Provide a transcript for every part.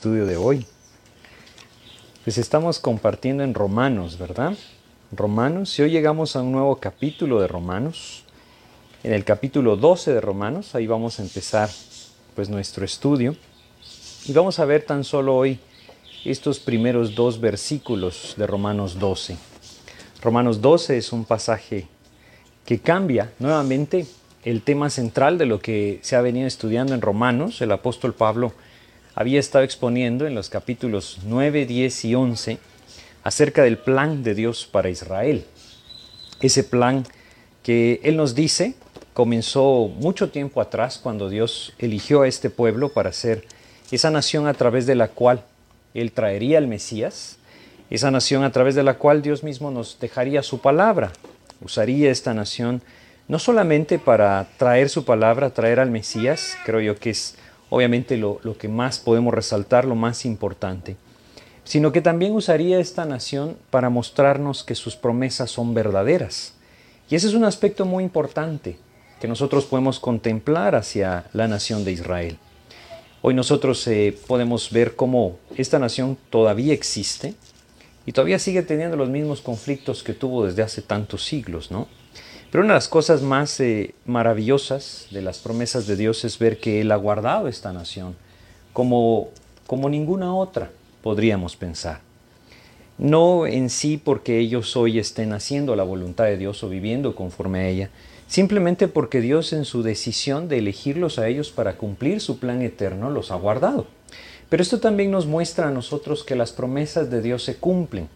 estudio de hoy. Pues estamos compartiendo en Romanos, ¿verdad? Romanos, y hoy llegamos a un nuevo capítulo de Romanos. En el capítulo 12 de Romanos, ahí vamos a empezar pues nuestro estudio. Y vamos a ver tan solo hoy estos primeros dos versículos de Romanos 12. Romanos 12 es un pasaje que cambia nuevamente el tema central de lo que se ha venido estudiando en Romanos. El apóstol Pablo había estado exponiendo en los capítulos 9, 10 y 11 acerca del plan de Dios para Israel. Ese plan que Él nos dice comenzó mucho tiempo atrás cuando Dios eligió a este pueblo para ser esa nación a través de la cual Él traería al Mesías, esa nación a través de la cual Dios mismo nos dejaría su palabra, usaría esta nación no solamente para traer su palabra, traer al Mesías, creo yo que es obviamente lo, lo que más podemos resaltar, lo más importante, sino que también usaría esta nación para mostrarnos que sus promesas son verdaderas. Y ese es un aspecto muy importante que nosotros podemos contemplar hacia la nación de Israel. Hoy nosotros eh, podemos ver cómo esta nación todavía existe y todavía sigue teniendo los mismos conflictos que tuvo desde hace tantos siglos, ¿no? Pero una de las cosas más eh, maravillosas de las promesas de Dios es ver que Él ha guardado esta nación como, como ninguna otra podríamos pensar. No en sí porque ellos hoy estén haciendo la voluntad de Dios o viviendo conforme a ella, simplemente porque Dios en su decisión de elegirlos a ellos para cumplir su plan eterno los ha guardado. Pero esto también nos muestra a nosotros que las promesas de Dios se cumplen.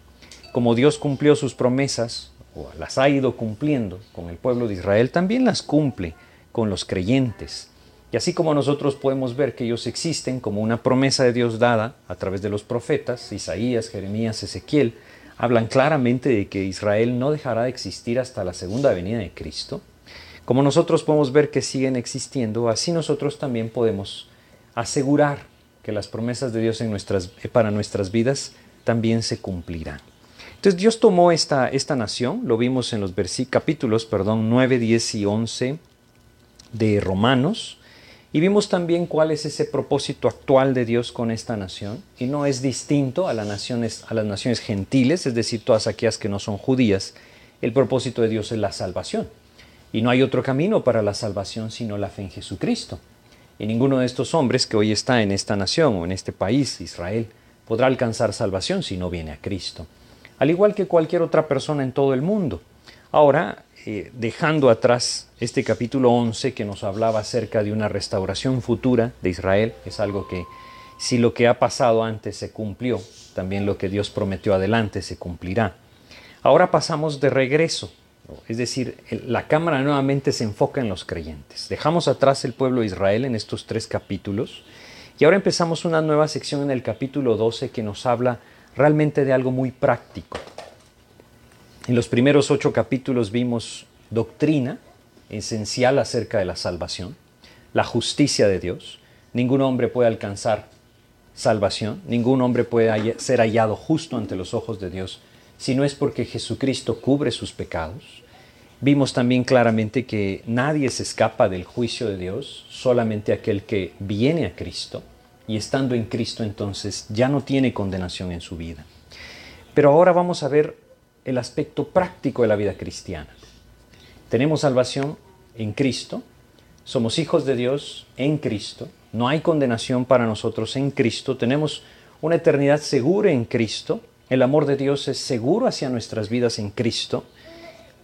Como Dios cumplió sus promesas, o las ha ido cumpliendo con el pueblo de Israel, también las cumple con los creyentes. Y así como nosotros podemos ver que ellos existen como una promesa de Dios dada a través de los profetas, Isaías, Jeremías, Ezequiel, hablan claramente de que Israel no dejará de existir hasta la segunda venida de Cristo. Como nosotros podemos ver que siguen existiendo, así nosotros también podemos asegurar que las promesas de Dios para nuestras vidas también se cumplirán. Entonces Dios tomó esta, esta nación, lo vimos en los capítulos perdón, 9, 10 y 11 de Romanos, y vimos también cuál es ese propósito actual de Dios con esta nación. Y no es distinto a las naciones, a las naciones gentiles, es decir, todas aquellas que no son judías. El propósito de Dios es la salvación. Y no hay otro camino para la salvación sino la fe en Jesucristo. Y ninguno de estos hombres que hoy está en esta nación o en este país, Israel, podrá alcanzar salvación si no viene a Cristo. Al igual que cualquier otra persona en todo el mundo. Ahora, eh, dejando atrás este capítulo 11 que nos hablaba acerca de una restauración futura de Israel, es algo que si lo que ha pasado antes se cumplió, también lo que Dios prometió adelante se cumplirá. Ahora pasamos de regreso, es decir, la cámara nuevamente se enfoca en los creyentes. Dejamos atrás el pueblo de Israel en estos tres capítulos y ahora empezamos una nueva sección en el capítulo 12 que nos habla realmente de algo muy práctico. En los primeros ocho capítulos vimos doctrina esencial acerca de la salvación, la justicia de Dios. Ningún hombre puede alcanzar salvación, ningún hombre puede ser hallado justo ante los ojos de Dios si no es porque Jesucristo cubre sus pecados. Vimos también claramente que nadie se escapa del juicio de Dios, solamente aquel que viene a Cristo y estando en Cristo entonces ya no tiene condenación en su vida. Pero ahora vamos a ver el aspecto práctico de la vida cristiana. Tenemos salvación en Cristo, somos hijos de Dios en Cristo, no hay condenación para nosotros en Cristo, tenemos una eternidad segura en Cristo, el amor de Dios es seguro hacia nuestras vidas en Cristo,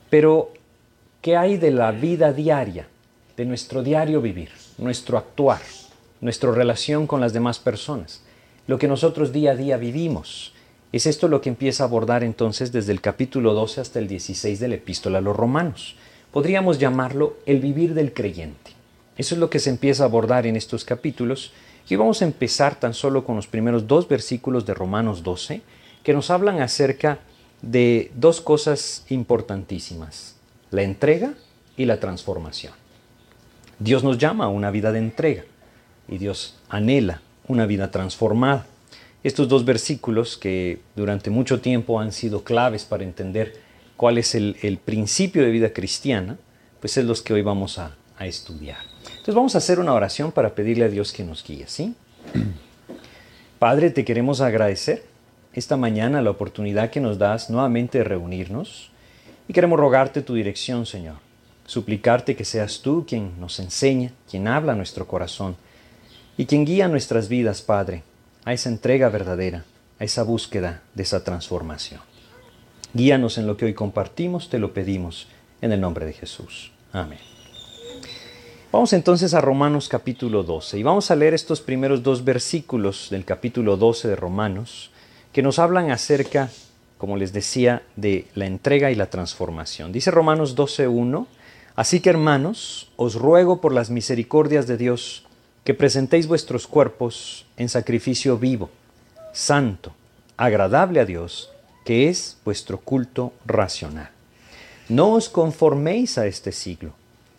pero ¿qué hay de la vida diaria, de nuestro diario vivir, nuestro actuar, nuestra relación con las demás personas, lo que nosotros día a día vivimos? Es esto lo que empieza a abordar entonces desde el capítulo 12 hasta el 16 de la epístola a los romanos. Podríamos llamarlo el vivir del creyente. Eso es lo que se empieza a abordar en estos capítulos y vamos a empezar tan solo con los primeros dos versículos de Romanos 12 que nos hablan acerca de dos cosas importantísimas, la entrega y la transformación. Dios nos llama a una vida de entrega y Dios anhela una vida transformada. Estos dos versículos que durante mucho tiempo han sido claves para entender cuál es el, principio de vida cristiana, pues es los que hoy vamos a, a estudiar. Entonces vamos a hacer una oración para pedirle a Dios que nos guíe, ¿sí? Padre, te queremos agradecer esta mañana la oportunidad que nos das nuevamente de reunirnos y queremos rogarte tu dirección, Señor. Suplicarte que seas tú quien nos enseña, quien habla a nuestro corazón y quien guía nuestras vidas, Padre, a esa entrega verdadera, a esa búsqueda de esa transformación. Guíanos en lo que hoy compartimos, te lo pedimos en el nombre de Jesús. Amén. Vamos entonces a Romanos capítulo 12 y vamos a leer estos primeros dos versículos del capítulo 12 de Romanos que nos hablan acerca, como les decía, de la entrega y la transformación. Dice Romanos 12.1, Así que hermanos, os ruego por las misericordias de Dios que presentéis vuestros cuerpos en sacrificio vivo, santo, agradable a Dios, que es vuestro culto racional. No os conforméis a este siglo,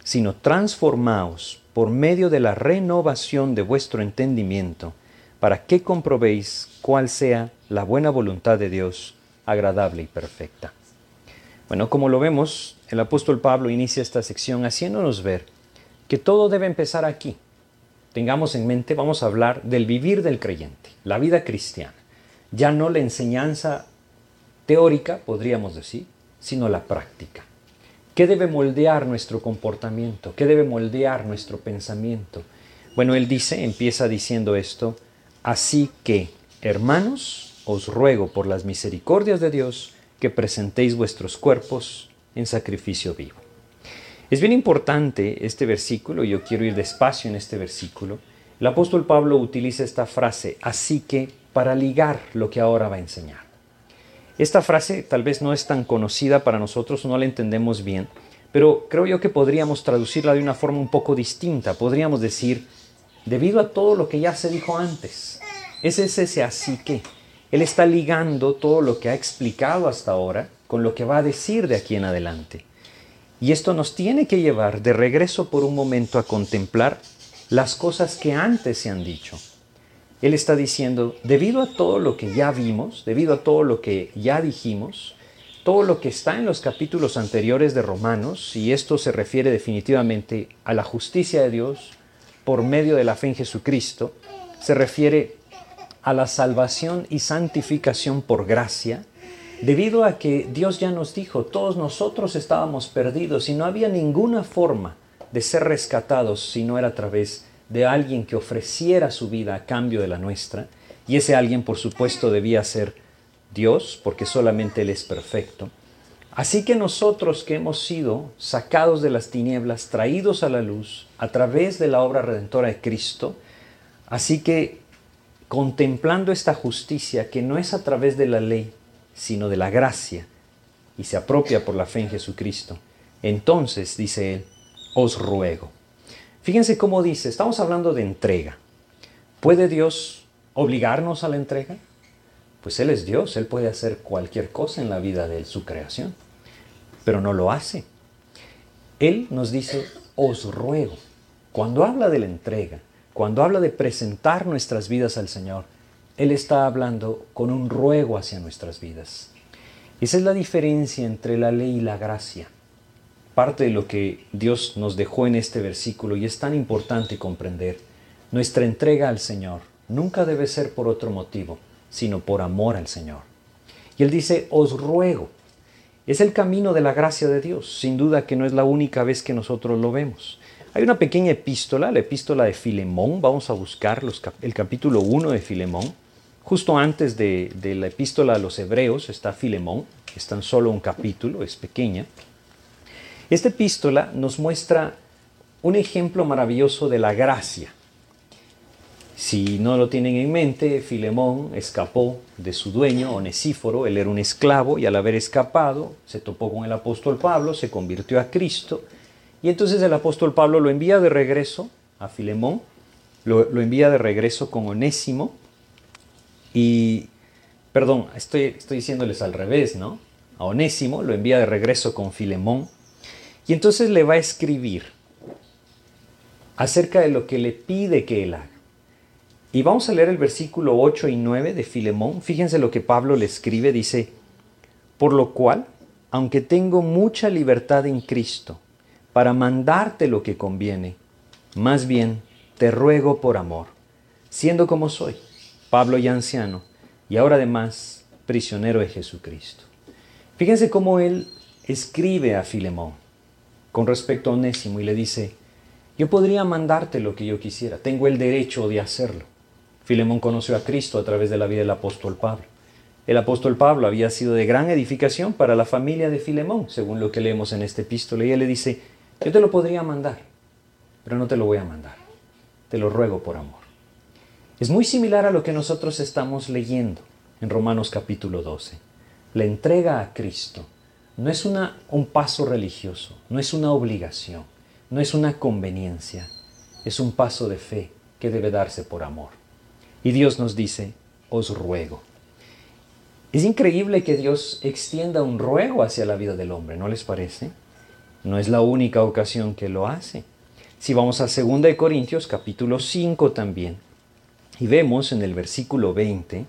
sino transformaos por medio de la renovación de vuestro entendimiento, para que comprobéis cuál sea la buena voluntad de Dios, agradable y perfecta. Bueno, como lo vemos, el apóstol Pablo inicia esta sección haciéndonos ver que todo debe empezar aquí. Tengamos en mente, vamos a hablar del vivir del creyente, la vida cristiana. Ya no la enseñanza teórica, podríamos decir, sino la práctica. ¿Qué debe moldear nuestro comportamiento? ¿Qué debe moldear nuestro pensamiento? Bueno, él dice, empieza diciendo esto, así que, hermanos, os ruego por las misericordias de Dios que presentéis vuestros cuerpos en sacrificio vivo. Es bien importante este versículo, yo quiero ir despacio en este versículo. El apóstol Pablo utiliza esta frase, así que, para ligar lo que ahora va a enseñar. Esta frase tal vez no es tan conocida para nosotros, no la entendemos bien, pero creo yo que podríamos traducirla de una forma un poco distinta. Podríamos decir, debido a todo lo que ya se dijo antes. Ese es ese así que. Él está ligando todo lo que ha explicado hasta ahora con lo que va a decir de aquí en adelante. Y esto nos tiene que llevar de regreso por un momento a contemplar las cosas que antes se han dicho. Él está diciendo, debido a todo lo que ya vimos, debido a todo lo que ya dijimos, todo lo que está en los capítulos anteriores de Romanos, y esto se refiere definitivamente a la justicia de Dios por medio de la fe en Jesucristo, se refiere a la salvación y santificación por gracia, debido a que Dios ya nos dijo, todos nosotros estábamos perdidos y no había ninguna forma de ser rescatados si no era a través de alguien que ofreciera su vida a cambio de la nuestra, y ese alguien por supuesto debía ser Dios, porque solamente Él es perfecto. Así que nosotros que hemos sido sacados de las tinieblas, traídos a la luz a través de la obra redentora de Cristo, así que contemplando esta justicia que no es a través de la ley, sino de la gracia, y se apropia por la fe en Jesucristo, entonces, dice Él, os ruego Fíjense cómo dice, estamos hablando de entrega. ¿Puede Dios obligarnos a la entrega? Pues Él es Dios, Él puede hacer cualquier cosa en la vida de su creación, pero no lo hace. Él nos dice, os ruego. Cuando habla de la entrega, cuando habla de presentar nuestras vidas al Señor, Él está hablando con un ruego hacia nuestras vidas. Esa es la diferencia entre la ley y la gracia parte de lo que Dios nos dejó en este versículo y es tan importante comprender. Nuestra entrega al Señor nunca debe ser por otro motivo, sino por amor al Señor. Y Él dice, os ruego. Es el camino de la gracia de Dios, sin duda que no es la única vez que nosotros lo vemos. Hay una pequeña epístola, la epístola de Filemón, vamos a buscar el capítulo 1 de Filemón. Justo antes de, la epístola a los hebreos está Filemón, es tan solo un capítulo, es pequeña. Esta epístola nos muestra un ejemplo maravilloso de la gracia. Si no lo tienen en mente, Filemón escapó de su dueño, Onesíforo, él era un esclavo y al haber escapado se topó con el apóstol Pablo, se convirtió a Cristo y entonces el apóstol Pablo lo envía de regreso a Filemón, lo, envía de regreso con Onésimo y, perdón, estoy, estoy diciéndoles al revés, ¿no? A Onésimo lo envía de regreso con Filemón y entonces le va a escribir acerca de lo que le pide que él haga. Y vamos a leer el versículo 8 y 9 de Filemón. Fíjense lo que Pablo le escribe. Dice, por lo cual, aunque tengo mucha libertad en Cristo para mandarte lo que conviene, más bien te ruego por amor, siendo como soy, Pablo ya anciano, y ahora además prisionero de Jesucristo. Fíjense cómo él escribe a Filemón con respecto a Onésimo y le dice, yo podría mandarte lo que yo quisiera, tengo el derecho de hacerlo. Filemón conoció a Cristo a través de la vida del apóstol Pablo. El apóstol Pablo había sido de gran edificación para la familia de Filemón, según lo que leemos en este epístola, y él le dice, yo te lo podría mandar, pero no te lo voy a mandar, te lo ruego por amor. Es muy similar a lo que nosotros estamos leyendo en Romanos capítulo 12. La entrega a Cristo no es una, un paso religioso, no es una obligación, no es una conveniencia, es un paso de fe que debe darse por amor. Y Dios nos dice, os ruego. Es increíble que Dios extienda un ruego hacia la vida del hombre, ¿no les parece? No es la única ocasión que lo hace. Si vamos a 2 Corintios capítulo 5 también, y vemos en el versículo 20,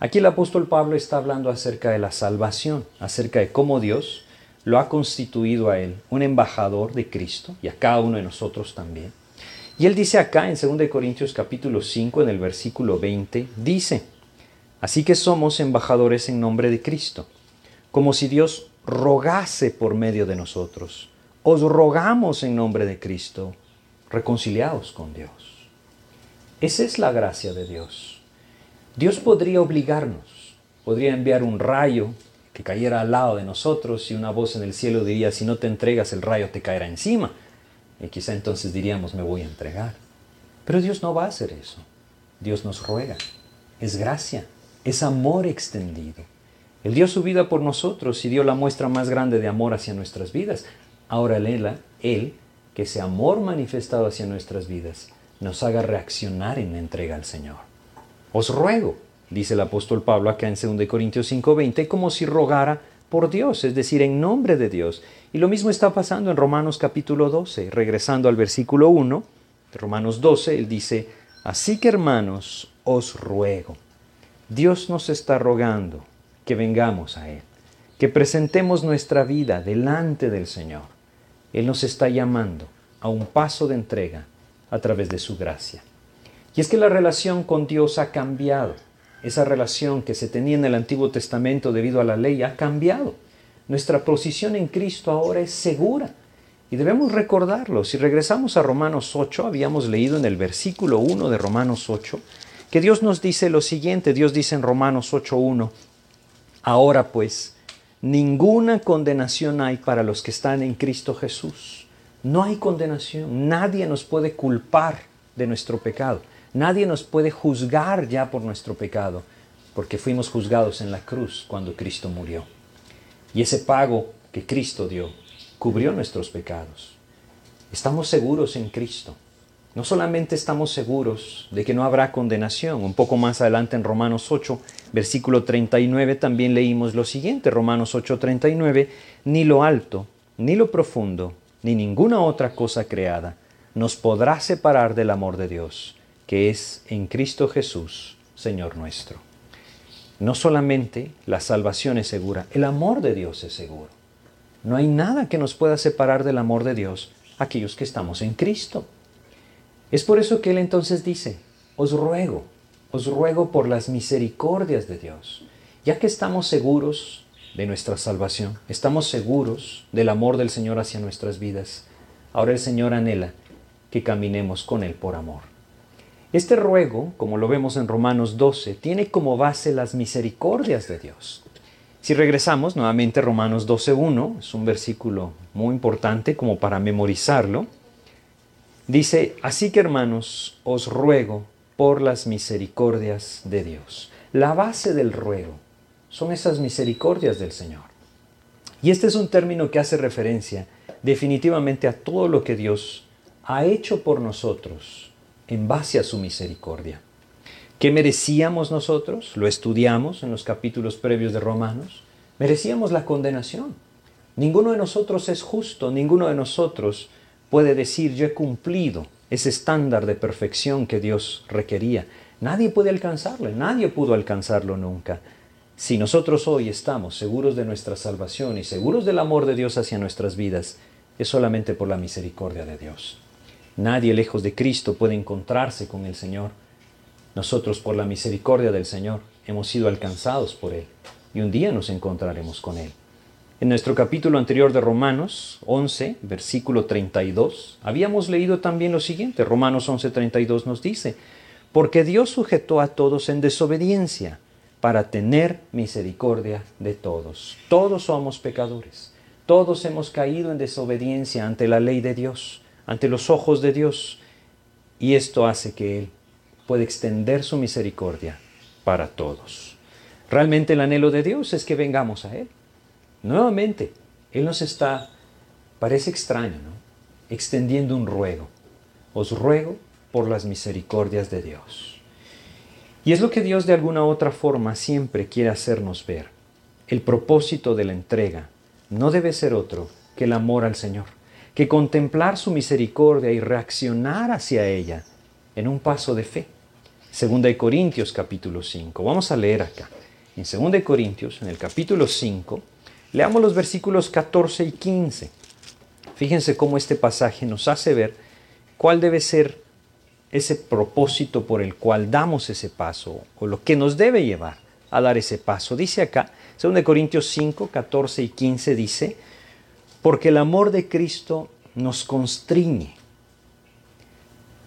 aquí el apóstol Pablo está hablando acerca de la salvación, acerca de cómo Dios lo ha constituido a él un embajador de Cristo y a cada uno de nosotros también. Y él dice acá en 2 Corintios capítulo 5 en el versículo 20, dice, así que somos embajadores en nombre de Cristo, como si Dios rogase por medio de nosotros. Os rogamos en nombre de Cristo, reconciliados con Dios. Esa es la gracia de Dios. Dios podría obligarnos, podría enviar un rayo que cayera al lado de nosotros y una voz en el cielo diría, si no te entregas el rayo te caerá encima. Y quizá entonces diríamos, me voy a entregar. Pero Dios no va a hacer eso. Dios nos ruega. Es gracia, es amor extendido. Él dio su vida por nosotros y dio la muestra más grande de amor hacia nuestras vidas. Ahora Él, Él, que ese amor manifestado hacia nuestras vidas, nos haga reaccionar en la entrega al Señor. Os ruego, dice el apóstol Pablo acá en 2 Corintios 5:20, como si rogara por Dios, es decir, en nombre de Dios. Y lo mismo está pasando en Romanos capítulo 12, regresando al versículo 1 de Romanos 12, él dice, así que hermanos, os ruego. Dios nos está rogando que vengamos a Él, que presentemos nuestra vida delante del Señor. Él nos está llamando a un paso de entrega a través de su gracia. Y es que la relación con Dios ha cambiado esa relación que se tenía en el Antiguo Testamento debido a la ley ha cambiado. Nuestra posición en Cristo ahora es segura. Y debemos recordarlo. Si regresamos a Romanos 8, habíamos leído en el versículo 1 de Romanos 8, que Dios nos dice lo siguiente. Dios dice en Romanos 8.1, ahora pues, ninguna condenación hay para los que están en Cristo Jesús. No hay condenación. Nadie nos puede culpar de nuestro pecado. Nadie nos puede juzgar ya por nuestro pecado, porque fuimos juzgados en la cruz cuando Cristo murió. Y ese pago que Cristo dio cubrió nuestros pecados. Estamos seguros en Cristo. No solamente estamos seguros de que no habrá condenación, un poco más adelante en Romanos 8, versículo 39 también leímos lo siguiente, Romanos 8, 39, ni lo alto, ni lo profundo, ni ninguna otra cosa creada nos podrá separar del amor de Dios que es en Cristo Jesús, Señor nuestro. No solamente la salvación es segura, el amor de Dios es seguro. No hay nada que nos pueda separar del amor de Dios aquellos que estamos en Cristo. Es por eso que Él entonces dice, os ruego, os ruego por las misericordias de Dios, ya que estamos seguros de nuestra salvación, estamos seguros del amor del Señor hacia nuestras vidas. Ahora el Señor anhela que caminemos con Él por amor. Este ruego, como lo vemos en Romanos 12, tiene como base las misericordias de Dios. Si regresamos nuevamente a Romanos 12.1, es un versículo muy importante como para memorizarlo, dice, así que hermanos, os ruego por las misericordias de Dios. La base del ruego son esas misericordias del Señor. Y este es un término que hace referencia definitivamente a todo lo que Dios ha hecho por nosotros en base a su misericordia. ¿Qué merecíamos nosotros? Lo estudiamos en los capítulos previos de Romanos. Merecíamos la condenación. Ninguno de nosotros es justo, ninguno de nosotros puede decir yo he cumplido ese estándar de perfección que Dios requería. Nadie puede alcanzarlo, nadie pudo alcanzarlo nunca. Si nosotros hoy estamos seguros de nuestra salvación y seguros del amor de Dios hacia nuestras vidas, es solamente por la misericordia de Dios. Nadie lejos de Cristo puede encontrarse con el Señor. Nosotros, por la misericordia del Señor, hemos sido alcanzados por Él y un día nos encontraremos con Él. En nuestro capítulo anterior de Romanos 11, versículo 32, habíamos leído también lo siguiente. Romanos 11, 32 nos dice, porque Dios sujetó a todos en desobediencia para tener misericordia de todos. Todos somos pecadores. Todos hemos caído en desobediencia ante la ley de Dios, ante los ojos de Dios. Y esto hace que Él pueda extender su misericordia para todos. Realmente el anhelo de Dios es que vengamos a Él. Nuevamente, Él nos está, parece extraño, ¿no? Extendiendo un ruego. Os ruego por las misericordias de Dios. Y es lo que Dios de alguna otra forma siempre quiere hacernos ver. El propósito de la entrega no debe ser otro que el amor al Señor, que contemplar su misericordia y reaccionar hacia ella en un paso de fe. Segunda de Corintios capítulo 5. Vamos a leer acá. En Segunda de Corintios, en el capítulo 5, leamos los versículos 14 y 15. Fíjense cómo este pasaje nos hace ver cuál debe ser ese propósito por el cual damos ese paso o lo que nos debe llevar a dar ese paso. Dice acá, 2 Corintios 5, 14 y 15 dice, porque el amor de Cristo nos constriñe.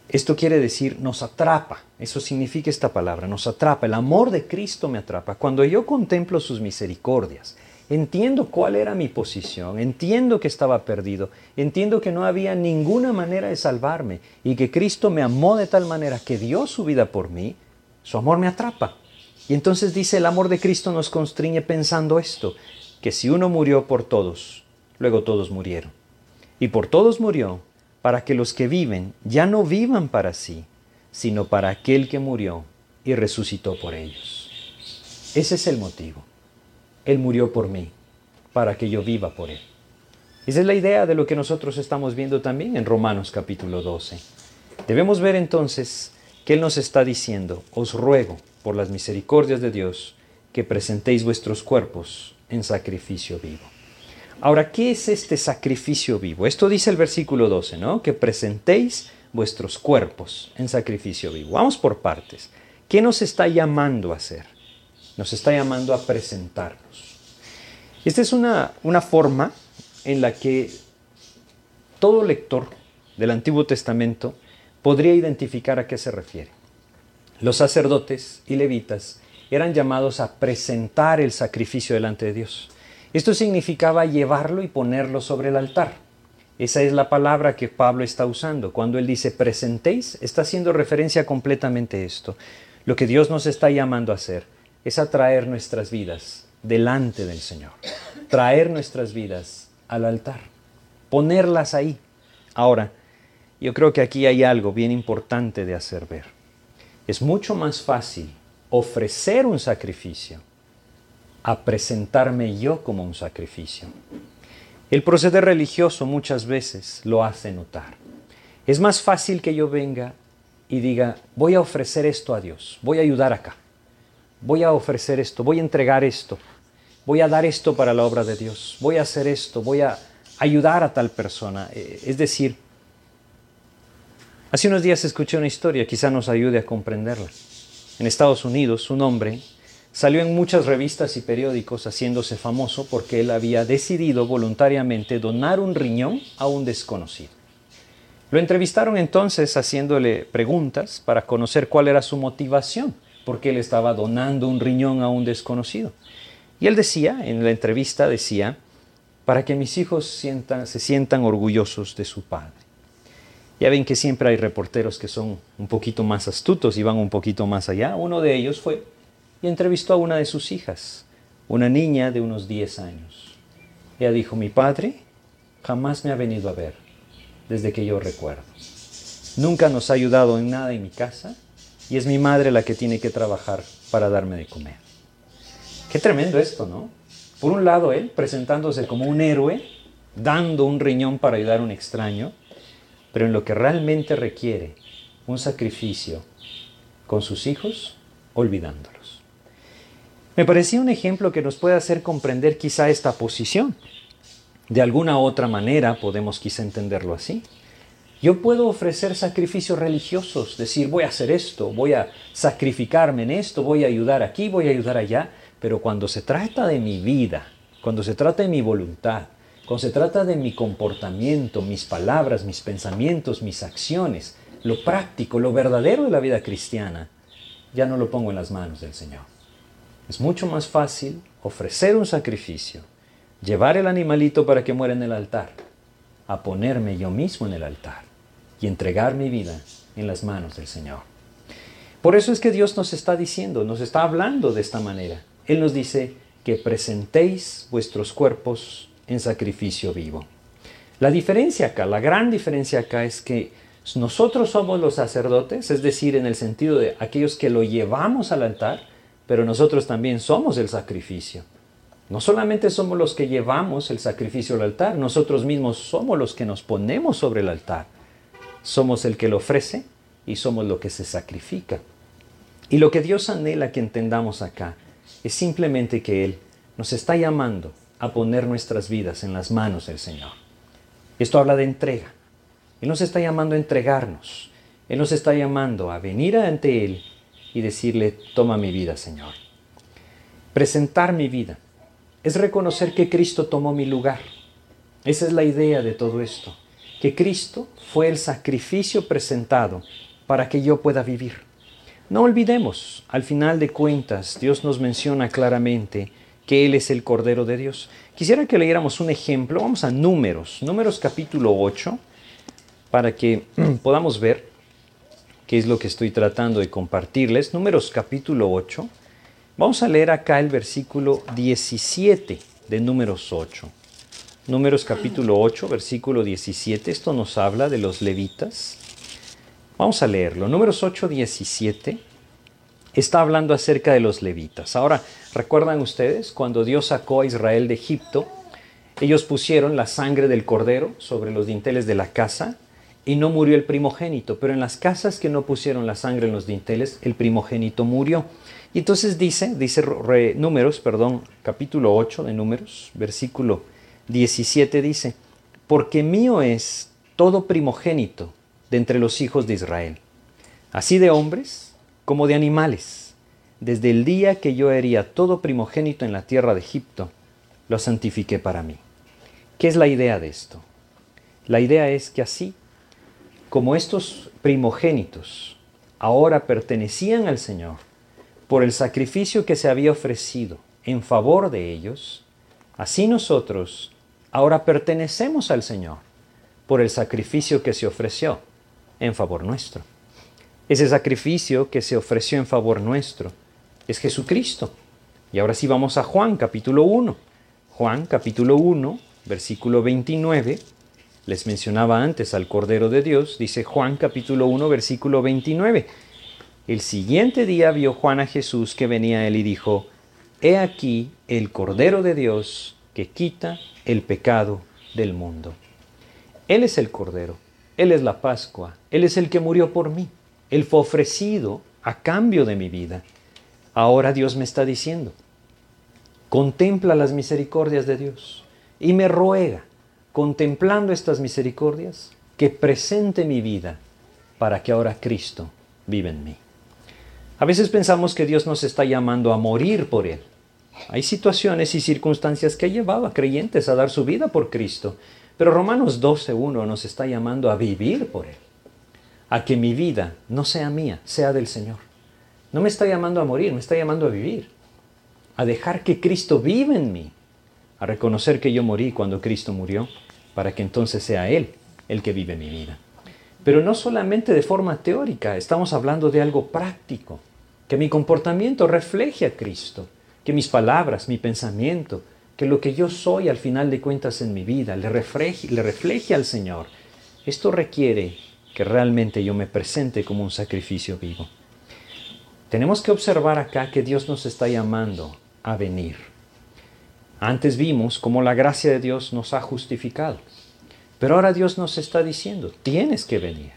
Esto quiere decir nos atrapa. Eso significa esta palabra, nos atrapa. El amor de Cristo me atrapa. Cuando yo contemplo sus misericordias, Entiendo cuál era mi posición, entiendo que estaba perdido, entiendo que no había ninguna manera de salvarme y que Cristo me amó de tal manera que dio su vida por mí, su amor me atrapa. Y entonces dice, el amor de Cristo nos constriñe pensando esto, que si uno murió por todos, luego todos murieron. Y por todos murió, para que los que viven ya no vivan para sí, sino para aquel que murió y resucitó por ellos. Ese es el motivo. Él murió por mí, para que yo viva por Él. Esa es la idea de lo que nosotros estamos viendo también en Romanos capítulo 12. Debemos ver entonces que Él nos está diciendo, os ruego por las misericordias de Dios que presentéis vuestros cuerpos en sacrificio vivo. Ahora, ¿qué es este sacrificio vivo? Esto dice el versículo 12, ¿no? Que presentéis vuestros cuerpos en sacrificio vivo. Vamos por partes. ¿Qué nos está llamando a hacer? Nos está llamando a presentarnos. Esta es una, una forma en la que todo lector del Antiguo Testamento podría identificar a qué se refiere. Los sacerdotes y levitas eran llamados a presentar el sacrificio delante de Dios. Esto significaba llevarlo y ponerlo sobre el altar. Esa es la palabra que Pablo está usando. Cuando él dice presentéis, está haciendo referencia completamente a esto. Lo que Dios nos está llamando a hacer es a traer nuestras vidas delante del Señor. Traer nuestras vidas al altar. Ponerlas ahí. Ahora, yo creo que aquí hay algo bien importante de hacer ver. Es mucho más fácil ofrecer un sacrificio a presentarme yo como un sacrificio. El proceder religioso muchas veces lo hace notar. Es más fácil que yo venga y diga, voy a ofrecer esto a Dios, voy a ayudar acá, voy a ofrecer esto, voy a entregar esto, voy a dar esto para la obra de Dios, voy a hacer esto, voy a ayudar a tal persona. Eh, es decir, hace unos días escuché una historia, quizá nos ayude a comprenderla. En Estados Unidos, un hombre salió en muchas revistas y periódicos haciéndose famoso porque él había decidido voluntariamente donar un riñón a un desconocido. Lo entrevistaron entonces haciéndole preguntas para conocer cuál era su motivación, porque él estaba donando un riñón a un desconocido. Y él decía, en la entrevista decía, para que mis hijos se sientan orgullosos de su padre. Ya ven que siempre hay reporteros que son un poquito más astutos y van un poquito más allá. Uno de ellos fue y entrevistó a una de sus hijas, una niña de unos 10 años. Ella dijo, mi padre jamás me ha venido a ver desde que yo recuerdo. Nunca nos ha ayudado en nada en mi casa y es mi madre la que tiene que trabajar para darme de comer. Qué tremendo esto, ¿no? Por un lado, él presentándose como un héroe, dando un riñón para ayudar a un extraño, pero en lo que realmente requiere un sacrificio con sus hijos, olvidándolos. Me parecía un ejemplo que nos puede hacer comprender quizá esta posición. De alguna otra manera podemos quizá entenderlo así. Yo puedo ofrecer sacrificios religiosos, decir voy a hacer esto, voy a sacrificarme en esto, voy a ayudar aquí, voy a ayudar allá, pero cuando se trata de mi vida, cuando se trata de mi voluntad, cuando se trata de mi comportamiento, mis palabras, mis pensamientos, mis acciones, lo práctico, lo verdadero de la vida cristiana, ya no lo pongo en las manos del Señor. Es mucho más fácil ofrecer un sacrificio, llevar el animalito para que muera en el altar, a ponerme yo mismo en el altar y entregar mi vida en las manos del Señor. Por eso es que Dios nos está diciendo, nos está hablando de esta manera. Él nos dice que presentéis vuestros cuerpos en sacrificio vivo. La diferencia acá, la gran diferencia acá es que nosotros somos los sacerdotes, es decir, en el sentido de aquellos que lo llevamos al altar, pero nosotros también somos el sacrificio. No solamente somos los que llevamos el sacrificio al altar, nosotros mismos somos los que nos ponemos sobre el altar. Somos el que lo ofrece y somos lo que se sacrifica. Y lo que Dios anhela que entendamos acá es simplemente que Él nos está llamando a poner nuestras vidas en las manos del Señor. Esto habla de entrega. Él nos está llamando a entregarnos. Él nos está llamando a venir ante Él y decirle, toma mi vida, Señor. Presentar mi vida es reconocer que Cristo tomó mi lugar. Esa es la idea de todo esto, que Cristo fue el sacrificio presentado para que yo pueda vivir. No olvidemos, al final de cuentas, Dios nos menciona claramente que Él es el Cordero de Dios. Quisiera que leyéramos un ejemplo. Vamos a Números, Números capítulo 8, para que podamos ver qué es lo que estoy tratando de compartirles. Números capítulo 8. Vamos a leer acá el versículo 17 de Números 8. Números capítulo 8, versículo 17. Esto nos habla de los levitas. Vamos a leerlo. Números 8, 17 está hablando acerca de los levitas. Ahora, ¿recuerdan ustedes cuando Dios sacó a Israel de Egipto? Ellos pusieron la sangre del cordero sobre los dinteles de la casa y no murió el primogénito, pero en las casas que no pusieron la sangre en los dinteles, el primogénito murió. Y entonces dice, dice Números, perdón, capítulo 8 de Números, versículo 17 dice, porque mío es todo primogénito de entre los hijos de Israel, así de hombres como de animales. Desde el día que yo hería todo primogénito en la tierra de Egipto, lo santifiqué para mí. ¿Qué es la idea de esto? La idea es que así, como estos primogénitos ahora pertenecían al Señor por el sacrificio que se había ofrecido en favor de ellos, así nosotros ahora pertenecemos al Señor por el sacrificio que se ofreció en favor nuestro. Ese sacrificio que se ofreció en favor nuestro es Jesucristo. Y ahora sí vamos a Juan capítulo 1. Juan capítulo 1, versículo 29. Les mencionaba antes al Cordero de Dios, dice Juan capítulo 1, versículo 29. El siguiente día vio Juan a Jesús que venía a él y dijo, He aquí el Cordero de Dios que quita el pecado del mundo. Él es el Cordero, Él es la Pascua, Él es el que murió por mí. Él fue ofrecido a cambio de mi vida. Ahora Dios me está diciendo, contempla las misericordias de Dios y me ruega, contemplando estas misericordias, que presente mi vida para que ahora Cristo viva en mí. A veces pensamos que Dios nos está llamando a morir por Él. Hay situaciones y circunstancias que han llevado a creyentes a dar su vida por Cristo, pero Romanos 12.1 nos está llamando a vivir por Él a que mi vida no sea mía, sea del Señor. No me está llamando a morir, me está llamando a vivir, a dejar que Cristo viva en mí, a reconocer que yo morí cuando Cristo murió, para que entonces sea Él el que vive mi vida. Pero no solamente de forma teórica, estamos hablando de algo práctico, que mi comportamiento refleje a Cristo, que mis palabras, mi pensamiento, que lo que yo soy al final de cuentas en mi vida le refleje, le refleje al Señor. Esto requiere que realmente yo me presente como un sacrificio vivo. Tenemos que observar acá que Dios nos está llamando a venir. Antes vimos cómo la gracia de Dios nos ha justificado, pero ahora Dios nos está diciendo, tienes que venir.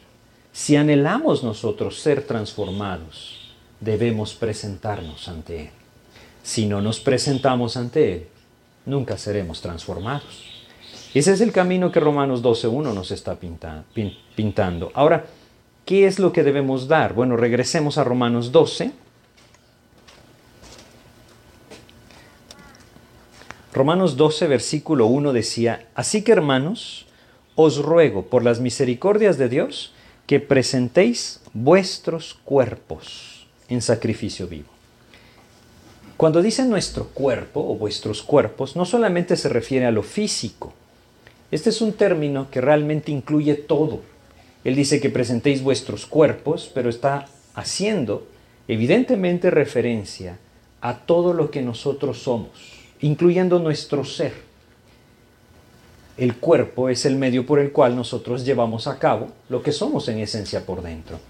Si anhelamos nosotros ser transformados, debemos presentarnos ante Él. Si no nos presentamos ante Él, nunca seremos transformados. Ese es el camino que Romanos 12.1 nos está pintando. Ahora, ¿qué es lo que debemos dar? Bueno, regresemos a Romanos 12. Romanos 12, versículo 1 decía, Así que hermanos, os ruego por las misericordias de Dios que presentéis vuestros cuerpos en sacrificio vivo. Cuando dice nuestro cuerpo o vuestros cuerpos, no solamente se refiere a lo físico. Este es un término que realmente incluye todo. Él dice que presentéis vuestros cuerpos, pero está haciendo evidentemente referencia a todo lo que nosotros somos, incluyendo nuestro ser. El cuerpo es el medio por el cual nosotros llevamos a cabo lo que somos en esencia por dentro.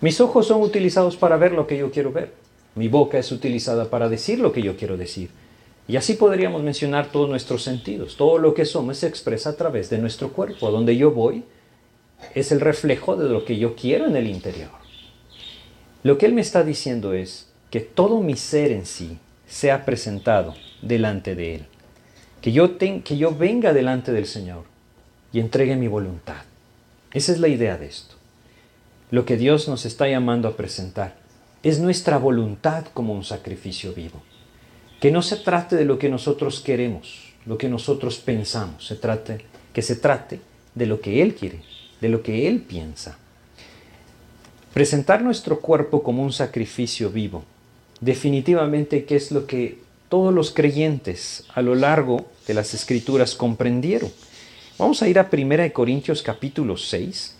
Mis ojos son utilizados para ver lo que yo quiero ver. Mi boca es utilizada para decir lo que yo quiero decir. Y así podríamos mencionar todos nuestros sentidos. Todo lo que somos se expresa a través de nuestro cuerpo. Donde yo voy es el reflejo de lo que yo quiero en el interior. Lo que él me está diciendo es que todo mi ser en sí sea presentado delante de él. Que yo, que yo venga delante del Señor y entregue mi voluntad. Esa es la idea de esto. Lo que Dios nos está llamando a presentar es nuestra voluntad como un sacrificio vivo. Que no se trate de lo que nosotros queremos, lo que nosotros pensamos, se trate, que se trate de lo que Él quiere, de lo que Él piensa. Presentar nuestro cuerpo como un sacrificio vivo, definitivamente que es lo que todos los creyentes a lo largo de las escrituras comprendieron. Vamos a ir a 1 Corintios capítulo 6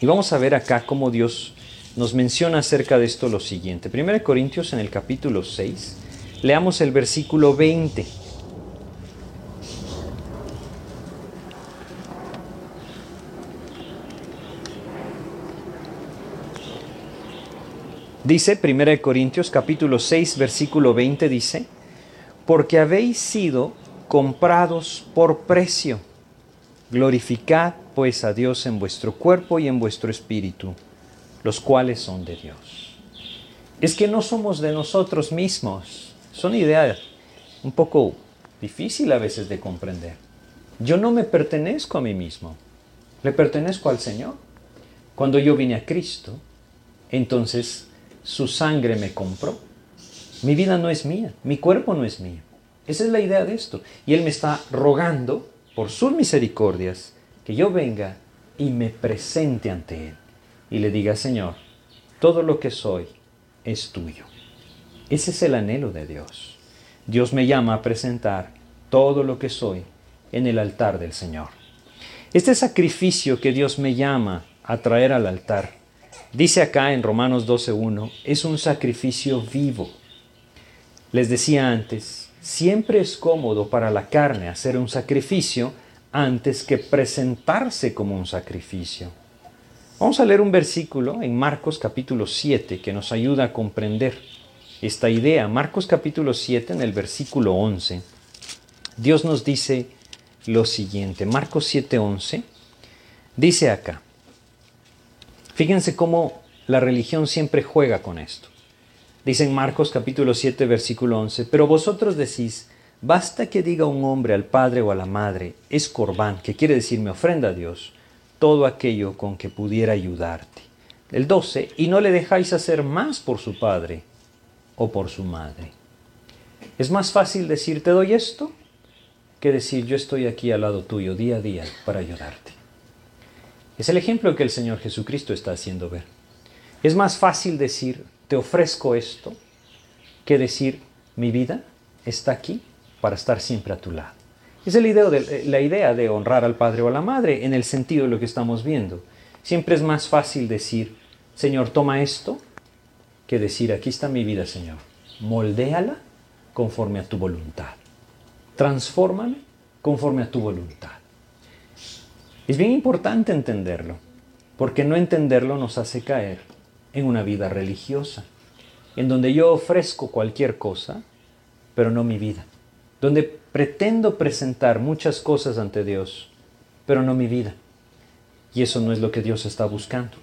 y vamos a ver acá cómo Dios nos menciona acerca de esto lo siguiente. 1 Corintios en el capítulo 6, leamos el versículo 20. Dice 1 Corintios capítulo 6 versículo 20 dice, porque habéis sido comprados por precio. Glorificad pues a Dios en vuestro cuerpo y en vuestro espíritu los cuales son de Dios. Es que no somos de nosotros mismos. Son ideas un poco difícil a veces de comprender. Yo no me pertenezco a mí mismo, le pertenezco al Señor. Cuando yo vine a Cristo, entonces su sangre me compró. Mi vida no es mía, mi cuerpo no es mío. Esa es la idea de esto. Y Él me está rogando, por sus misericordias, que yo venga y me presente ante Él y le diga, Señor, todo lo que soy es tuyo. Ese es el anhelo de Dios. Dios me llama a presentar todo lo que soy en el altar del Señor. Este sacrificio que Dios me llama a traer al altar, dice acá en Romanos 12.1, es un sacrificio vivo. Les decía antes, siempre es cómodo para la carne hacer un sacrificio antes que presentarse como un sacrificio. Vamos a leer un versículo en Marcos capítulo 7 que nos ayuda a comprender esta idea. Marcos capítulo 7 en el versículo 11. Dios nos dice lo siguiente. Marcos 7:11 dice acá. Fíjense cómo la religión siempre juega con esto. Dice en Marcos capítulo 7 versículo 11, pero vosotros decís, basta que diga un hombre al padre o a la madre, es corbán, que quiere decir me ofrenda a Dios todo aquello con que pudiera ayudarte. El 12, y no le dejáis hacer más por su padre o por su madre. Es más fácil decir te doy esto que decir yo estoy aquí al lado tuyo día a día para ayudarte. Es el ejemplo que el Señor Jesucristo está haciendo ver. Es más fácil decir te ofrezco esto que decir mi vida está aquí para estar siempre a tu lado. Es idea, de, eh, la idea de honrar al padre o a la madre en el sentido de lo que estamos viendo. Siempre es más fácil decir, Señor, toma esto, que decir, aquí está mi vida, Señor. Moldéala conforme a tu voluntad. Transfórmame conforme a tu voluntad. Es bien importante entenderlo, porque no entenderlo nos hace caer en una vida religiosa, en donde yo ofrezco cualquier cosa, pero no mi vida donde pretendo presentar muchas cosas ante Dios, pero no mi vida. Y eso no es lo que Dios está buscando.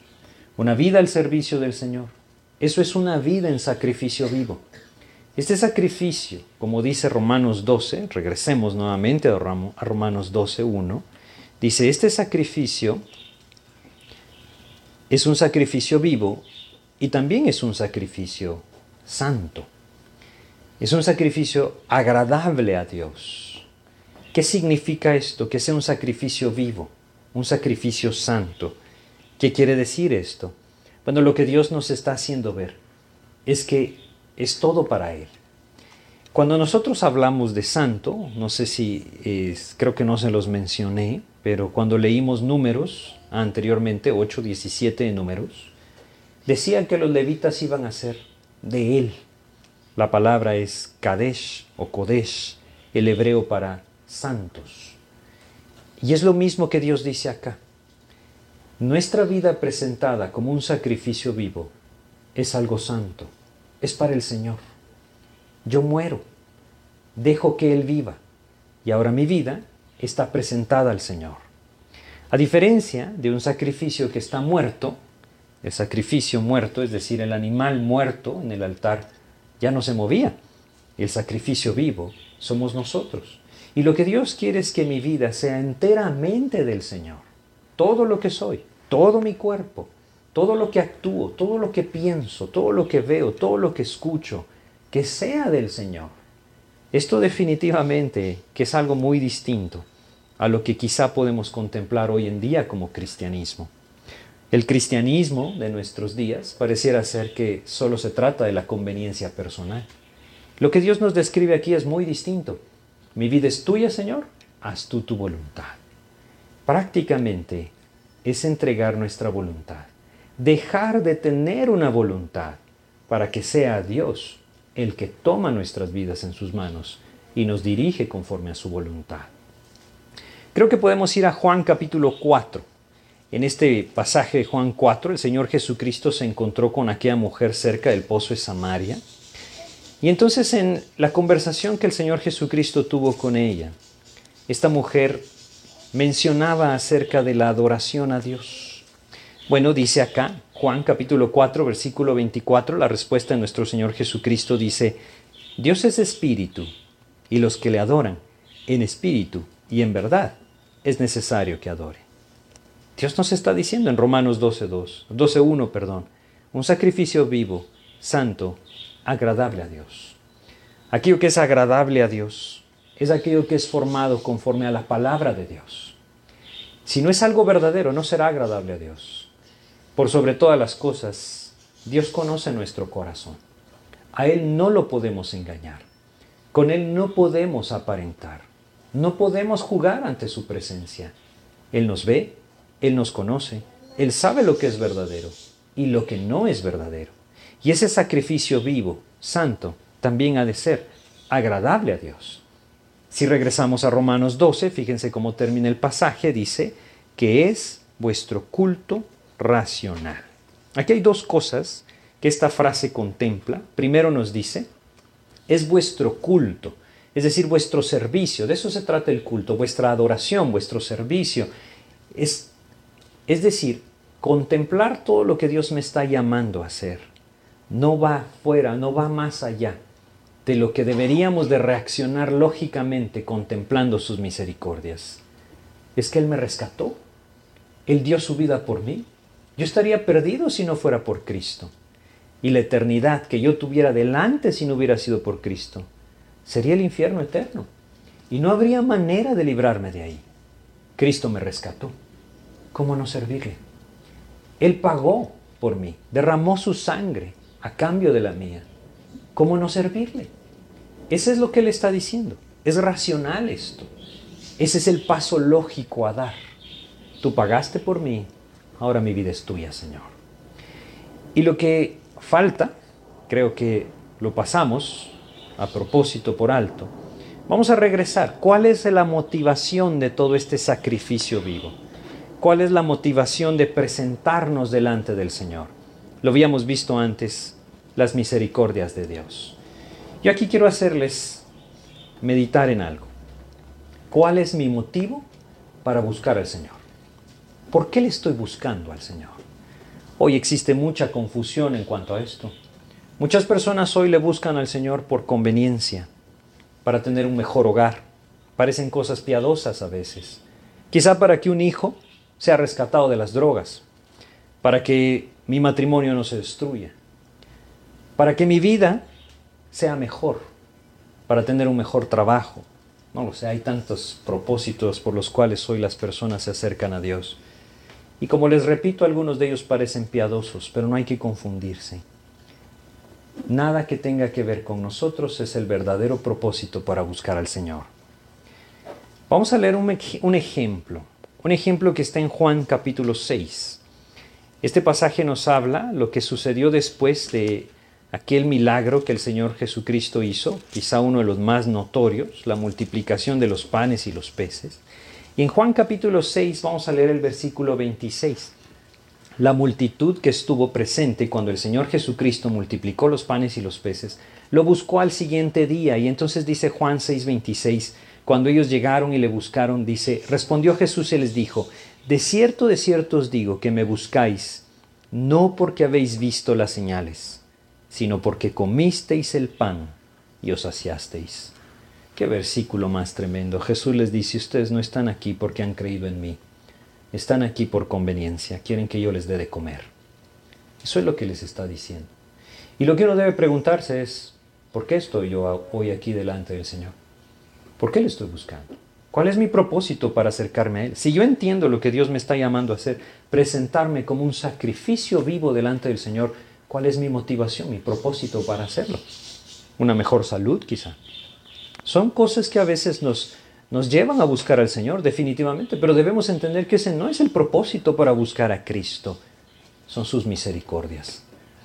Una vida al servicio del Señor. Eso es una vida en sacrificio vivo. Este sacrificio, como dice Romanos 12, regresemos nuevamente a Romanos 12, 1, dice, este sacrificio es un sacrificio vivo y también es un sacrificio santo. Es un sacrificio agradable a Dios. ¿Qué significa esto? Que sea un sacrificio vivo, un sacrificio santo. ¿Qué quiere decir esto? Bueno, lo que Dios nos está haciendo ver es que es todo para Él. Cuando nosotros hablamos de santo, no sé si creo que no se los mencioné, pero cuando leímos números anteriormente, 8, 17 números, decían que los levitas iban a ser de Él. La palabra es Kadesh o Kodesh, el hebreo para santos. Y es lo mismo que Dios dice acá. Nuestra vida presentada como un sacrificio vivo es algo santo, es para el Señor. Yo muero, dejo que Él viva y ahora mi vida está presentada al Señor. A diferencia de un sacrificio que está muerto, el sacrificio muerto, es decir, el animal muerto en el altar, ya no se movía. El sacrificio vivo somos nosotros. Y lo que Dios quiere es que mi vida sea enteramente del Señor todo lo que soy, todo mi cuerpo, todo lo que actúo, todo lo que pienso, todo lo que veo, todo lo que escucho, que sea del Señor. Esto definitivamente que es algo muy distinto a lo que quizá podemos contemplar hoy en día como cristianismo. El cristianismo de nuestros días pareciera ser que solo se trata de la conveniencia personal. Lo que Dios nos describe aquí es muy distinto. Mi vida es tuya, Señor, haz tú tu voluntad prácticamente es entregar nuestra voluntad, dejar de tener una voluntad para que sea Dios el que toma nuestras vidas en sus manos y nos dirige conforme a su voluntad. Creo que podemos ir a Juan capítulo 4. En este pasaje de Juan 4, el Señor Jesucristo se encontró con aquella mujer cerca del pozo de Samaria. Y entonces en la conversación que el Señor Jesucristo tuvo con ella, esta mujer mencionaba acerca de la adoración a Dios. Bueno, dice acá, Juan capítulo 4, versículo 24, la respuesta de nuestro Señor Jesucristo dice, Dios es espíritu, y los que le adoran en espíritu y en verdad es necesario que adore. Dios nos está diciendo en Romanos 12.2, 12.1, perdón, un sacrificio vivo, santo, agradable a Dios. Aquello que es agradable a Dios es aquello que es formado conforme a la palabra de Dios. Si no es algo verdadero, no será agradable a Dios. Por sobre todas las cosas, Dios conoce nuestro corazón. A Él no lo podemos engañar. Con Él no podemos aparentar. No podemos jugar ante su presencia. Él nos ve, Él nos conoce, Él sabe lo que es verdadero y lo que no es verdadero. Y ese sacrificio vivo, santo, también ha de ser agradable a Dios. Si regresamos a Romanos 12, fíjense cómo termina el pasaje, dice que es vuestro culto racional. Aquí hay dos cosas que esta frase contempla. Primero nos dice, es vuestro culto, es decir, vuestro servicio. De eso se trata el culto, vuestra adoración, vuestro servicio. Es, es decir, contemplar todo lo que Dios me está llamando a hacer. No va fuera, no va más allá de lo que deberíamos de reaccionar lógicamente contemplando sus misericordias. Es que Él me rescató. Él dio su vida por mí. Yo estaría perdido si no fuera por Cristo. Y la eternidad que yo tuviera delante si no hubiera sido por Cristo sería el infierno eterno. Y no habría manera de librarme de ahí. Cristo me rescató. ¿Cómo no servirle? Él pagó por mí, derramó su sangre a cambio de la mía. ¿Cómo no servirle? Ese es lo que él está diciendo. Es racional esto. Ese es el paso lógico a dar. Tú pagaste por mí, ahora mi vida es tuya, Señor. Y lo que falta, creo que lo pasamos a propósito por alto, vamos a regresar. ¿Cuál es la motivación de todo este sacrificio vivo? ¿Cuál es la motivación de presentarnos delante del Señor? Lo habíamos visto antes las misericordias de Dios. Yo aquí quiero hacerles meditar en algo. ¿Cuál es mi motivo para buscar al Señor? ¿Por qué le estoy buscando al Señor? Hoy existe mucha confusión en cuanto a esto. Muchas personas hoy le buscan al Señor por conveniencia, para tener un mejor hogar. Parecen cosas piadosas a veces. Quizá para que un hijo sea rescatado de las drogas, para que mi matrimonio no se destruya, para que mi vida sea mejor, para tener un mejor trabajo. No lo sé, hay tantos propósitos por los cuales hoy las personas se acercan a Dios. Y como les repito, algunos de ellos parecen piadosos, pero no hay que confundirse. Nada que tenga que ver con nosotros es el verdadero propósito para buscar al Señor. Vamos a leer un, un, ejemplo, un ejemplo que está en Juan capítulo 6. Este pasaje nos habla lo que sucedió después de aquel milagro que el Señor Jesucristo hizo, quizá uno de los más notorios, la multiplicación de los panes y los peces. Y en Juan capítulo 6 vamos a leer el versículo 26. La multitud que estuvo presente cuando el Señor Jesucristo multiplicó los panes y los peces, lo buscó al siguiente día. Y entonces dice Juan 6:26, cuando ellos llegaron y le buscaron, dice, respondió Jesús y les dijo, de cierto, de cierto os digo que me buscáis, no porque habéis visto las señales, sino porque comisteis el pan y os saciasteis. Qué versículo más tremendo. Jesús les dice, ustedes no están aquí porque han creído en mí están aquí por conveniencia, quieren que yo les dé de comer. Eso es lo que les está diciendo. Y lo que uno debe preguntarse es, ¿por qué estoy yo hoy aquí delante del Señor? ¿Por qué le estoy buscando? ¿Cuál es mi propósito para acercarme a Él? Si yo entiendo lo que Dios me está llamando a hacer, presentarme como un sacrificio vivo delante del Señor, ¿cuál es mi motivación, mi propósito para hacerlo? Una mejor salud quizá. Son cosas que a veces nos, nos llevan a buscar al Señor, definitivamente, pero debemos entender que ese no es el propósito para buscar a Cristo. Son sus misericordias,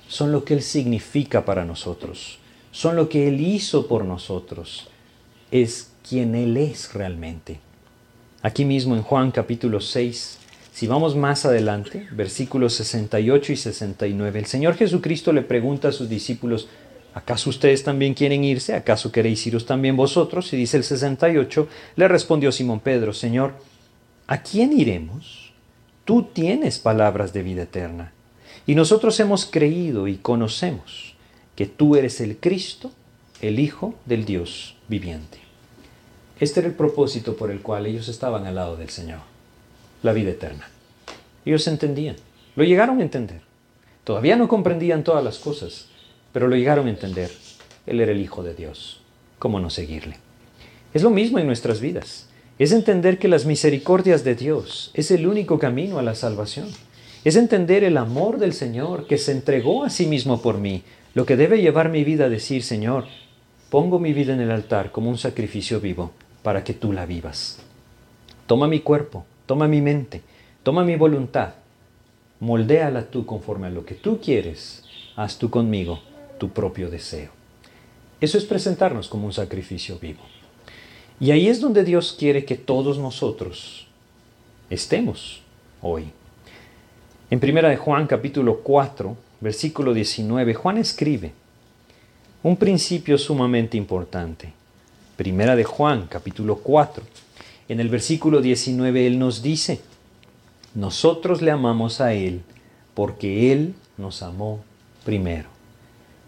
son lo que Él significa para nosotros, son lo que Él hizo por nosotros, es quien Él es realmente. Aquí mismo en Juan capítulo 6, si vamos más adelante, versículos 68 y 69, el Señor Jesucristo le pregunta a sus discípulos, ¿Acaso ustedes también quieren irse? ¿Acaso queréis iros también vosotros? Y dice el 68, le respondió Simón Pedro, Señor, ¿a quién iremos? Tú tienes palabras de vida eterna. Y nosotros hemos creído y conocemos que tú eres el Cristo, el Hijo del Dios viviente. Este era el propósito por el cual ellos estaban al lado del Señor, la vida eterna. Ellos entendían, lo llegaron a entender. Todavía no comprendían todas las cosas, pero lo llegaron a entender. Él era el Hijo de Dios. ¿Cómo no seguirle? Es lo mismo en nuestras vidas. Es entender que las misericordias de Dios es el único camino a la salvación. Es entender el amor del Señor que se entregó a sí mismo por mí, lo que debe llevar mi vida a decir, Señor, pongo mi vida en el altar como un sacrificio vivo para que tú la vivas. Toma mi cuerpo, toma mi mente, toma mi voluntad, moldéala tú conforme a lo que tú quieres, haz tú conmigo tu propio deseo. Eso es presentarnos como un sacrificio vivo. Y ahí es donde Dios quiere que todos nosotros estemos hoy. En primera de Juan capítulo 4, versículo 19, Juan escribe un principio sumamente importante. Primera de Juan capítulo 4, en el versículo 19 él nos dice, nosotros le amamos a él porque él nos amó primero.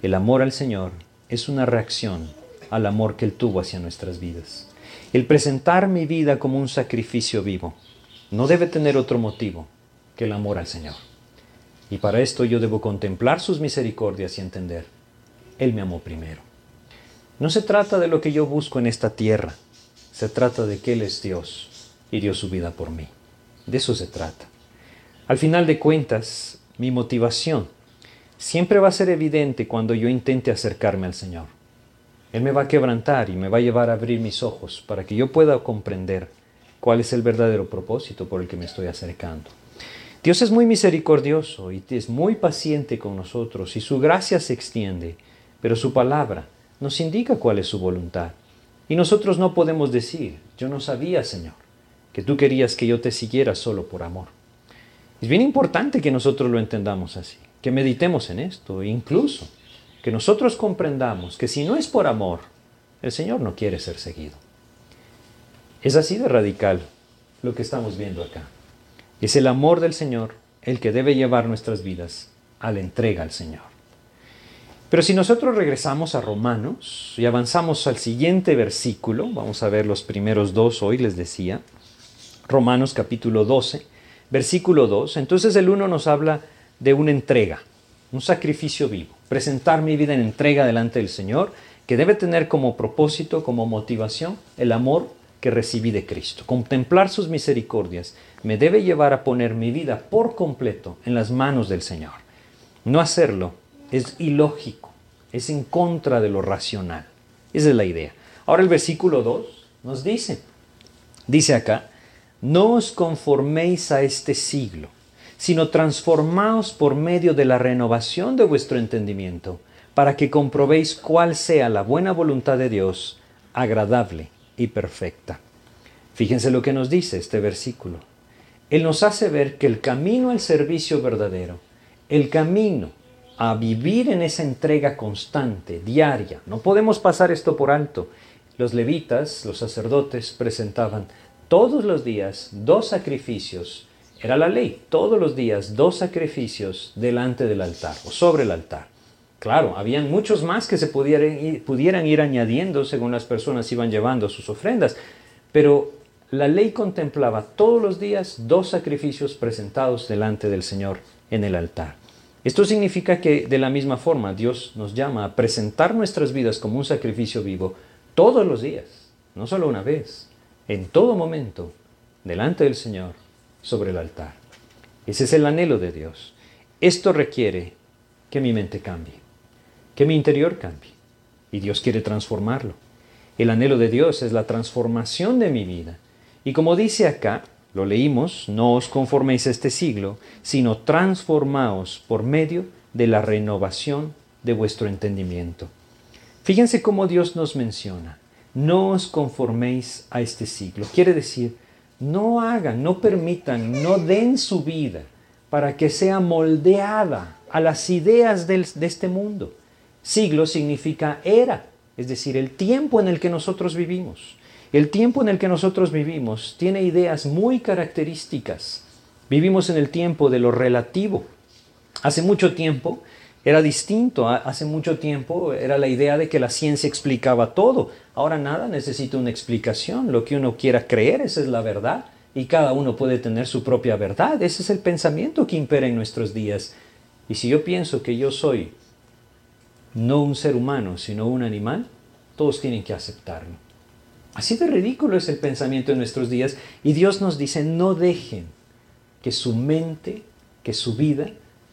El amor al Señor es una reacción al amor que Él tuvo hacia nuestras vidas. El presentar mi vida como un sacrificio vivo no debe tener otro motivo que el amor al Señor. Y para esto yo debo contemplar sus misericordias y entender, Él me amó primero. No se trata de lo que yo busco en esta tierra, se trata de que Él es Dios y dio su vida por mí. De eso se trata. Al final de cuentas, mi motivación siempre va a ser evidente cuando yo intente acercarme al Señor. Él me va a quebrantar y me va a llevar a abrir mis ojos para que yo pueda comprender cuál es el verdadero propósito por el que me estoy acercando. Dios es muy misericordioso y es muy paciente con nosotros y su gracia se extiende, pero su palabra nos indica cuál es su voluntad. Y nosotros no podemos decir, yo no sabía, Señor, que tú querías que yo te siguiera solo por amor. Es bien importante que nosotros lo entendamos así que meditemos en esto, incluso que nosotros comprendamos que si no es por amor, el Señor no quiere ser seguido. Es así de radical lo que estamos viendo acá. Es el amor del Señor el que debe llevar nuestras vidas a la entrega al Señor. Pero si nosotros regresamos a Romanos y avanzamos al siguiente versículo, vamos a ver los primeros dos hoy, les decía, Romanos capítulo 12, versículo 2, entonces el 1 nos habla de una entrega, un sacrificio vivo, presentar mi vida en entrega delante del Señor, que debe tener como propósito, como motivación, el amor que recibí de Cristo. Contemplar sus misericordias me debe llevar a poner mi vida por completo en las manos del Señor. No hacerlo es ilógico, es en contra de lo racional. Esa es la idea. Ahora el versículo 2 nos dice, dice acá, no os conforméis a este siglo, sino transformaos por medio de la renovación de vuestro entendimiento, para que comprobéis cuál sea la buena voluntad de Dios, agradable y perfecta. Fíjense lo que nos dice este versículo. Él nos hace ver que el camino al servicio verdadero, el camino a vivir en esa entrega constante, diaria, no podemos pasar esto por alto. Los levitas, los sacerdotes, presentaban todos los días dos sacrificios. Era la ley, todos los días dos sacrificios delante del altar o sobre el altar. Claro, habían muchos más que se pudieran ir, pudieran ir añadiendo según las personas iban llevando sus ofrendas, pero la ley contemplaba todos los días dos sacrificios presentados delante del Señor en el altar. Esto significa que de la misma forma Dios nos llama a presentar nuestras vidas como un sacrificio vivo todos los días, no solo una vez, en todo momento, delante del Señor, sobre el altar. Ese es el anhelo de Dios. Esto requiere que mi mente cambie, que mi interior cambie. Y Dios quiere transformarlo. El anhelo de Dios es la transformación de mi vida. Y como dice acá, lo leímos, no os conforméis a este siglo, sino transformaos por medio de la renovación de vuestro entendimiento. Fíjense cómo Dios nos menciona, no os conforméis a este siglo. Quiere decir, no hagan, no permitan, no den su vida para que sea moldeada a las ideas de este mundo. Siglo significa era, es decir, el tiempo en el que nosotros vivimos. El tiempo en el que nosotros vivimos tiene ideas muy características. Vivimos en el tiempo de lo relativo. Hace mucho tiempo era distinto. Hace mucho tiempo era la idea de que la ciencia explicaba todo. Ahora nada necesita una explicación. Lo que uno quiera creer, esa es la verdad. Y cada uno puede tener su propia verdad. Ese es el pensamiento que impera en nuestros días. Y si yo pienso que yo soy no un ser humano, sino un animal, todos tienen que aceptarlo. Así de ridículo es el pensamiento en nuestros días y Dios nos dice, no dejen que su mente, que su vida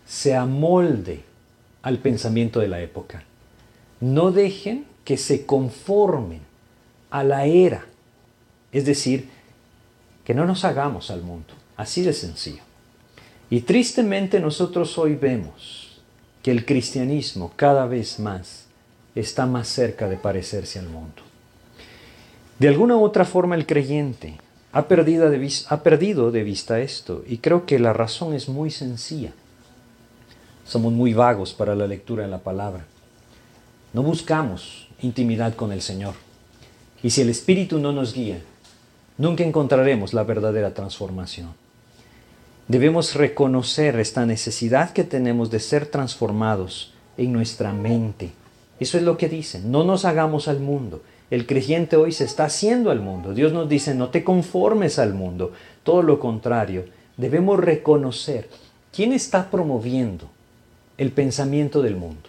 se amolde al pensamiento de la época. No dejen que se conformen a la era. Es decir, que no nos hagamos al mundo. Así de sencillo. Y tristemente nosotros hoy vemos que el cristianismo cada vez más está más cerca de parecerse al mundo. De alguna u otra forma el creyente ha perdido, de ha perdido de vista esto y creo que la razón es muy sencilla. Somos muy vagos para la lectura de la palabra. No buscamos intimidad con el Señor. Y si el Espíritu no nos guía, nunca encontraremos la verdadera transformación. Debemos reconocer esta necesidad que tenemos de ser transformados en nuestra mente. Eso es lo que dice, no nos hagamos al mundo. El creyente hoy se está haciendo al mundo. Dios nos dice, no te conformes al mundo. Todo lo contrario, debemos reconocer quién está promoviendo el pensamiento del mundo.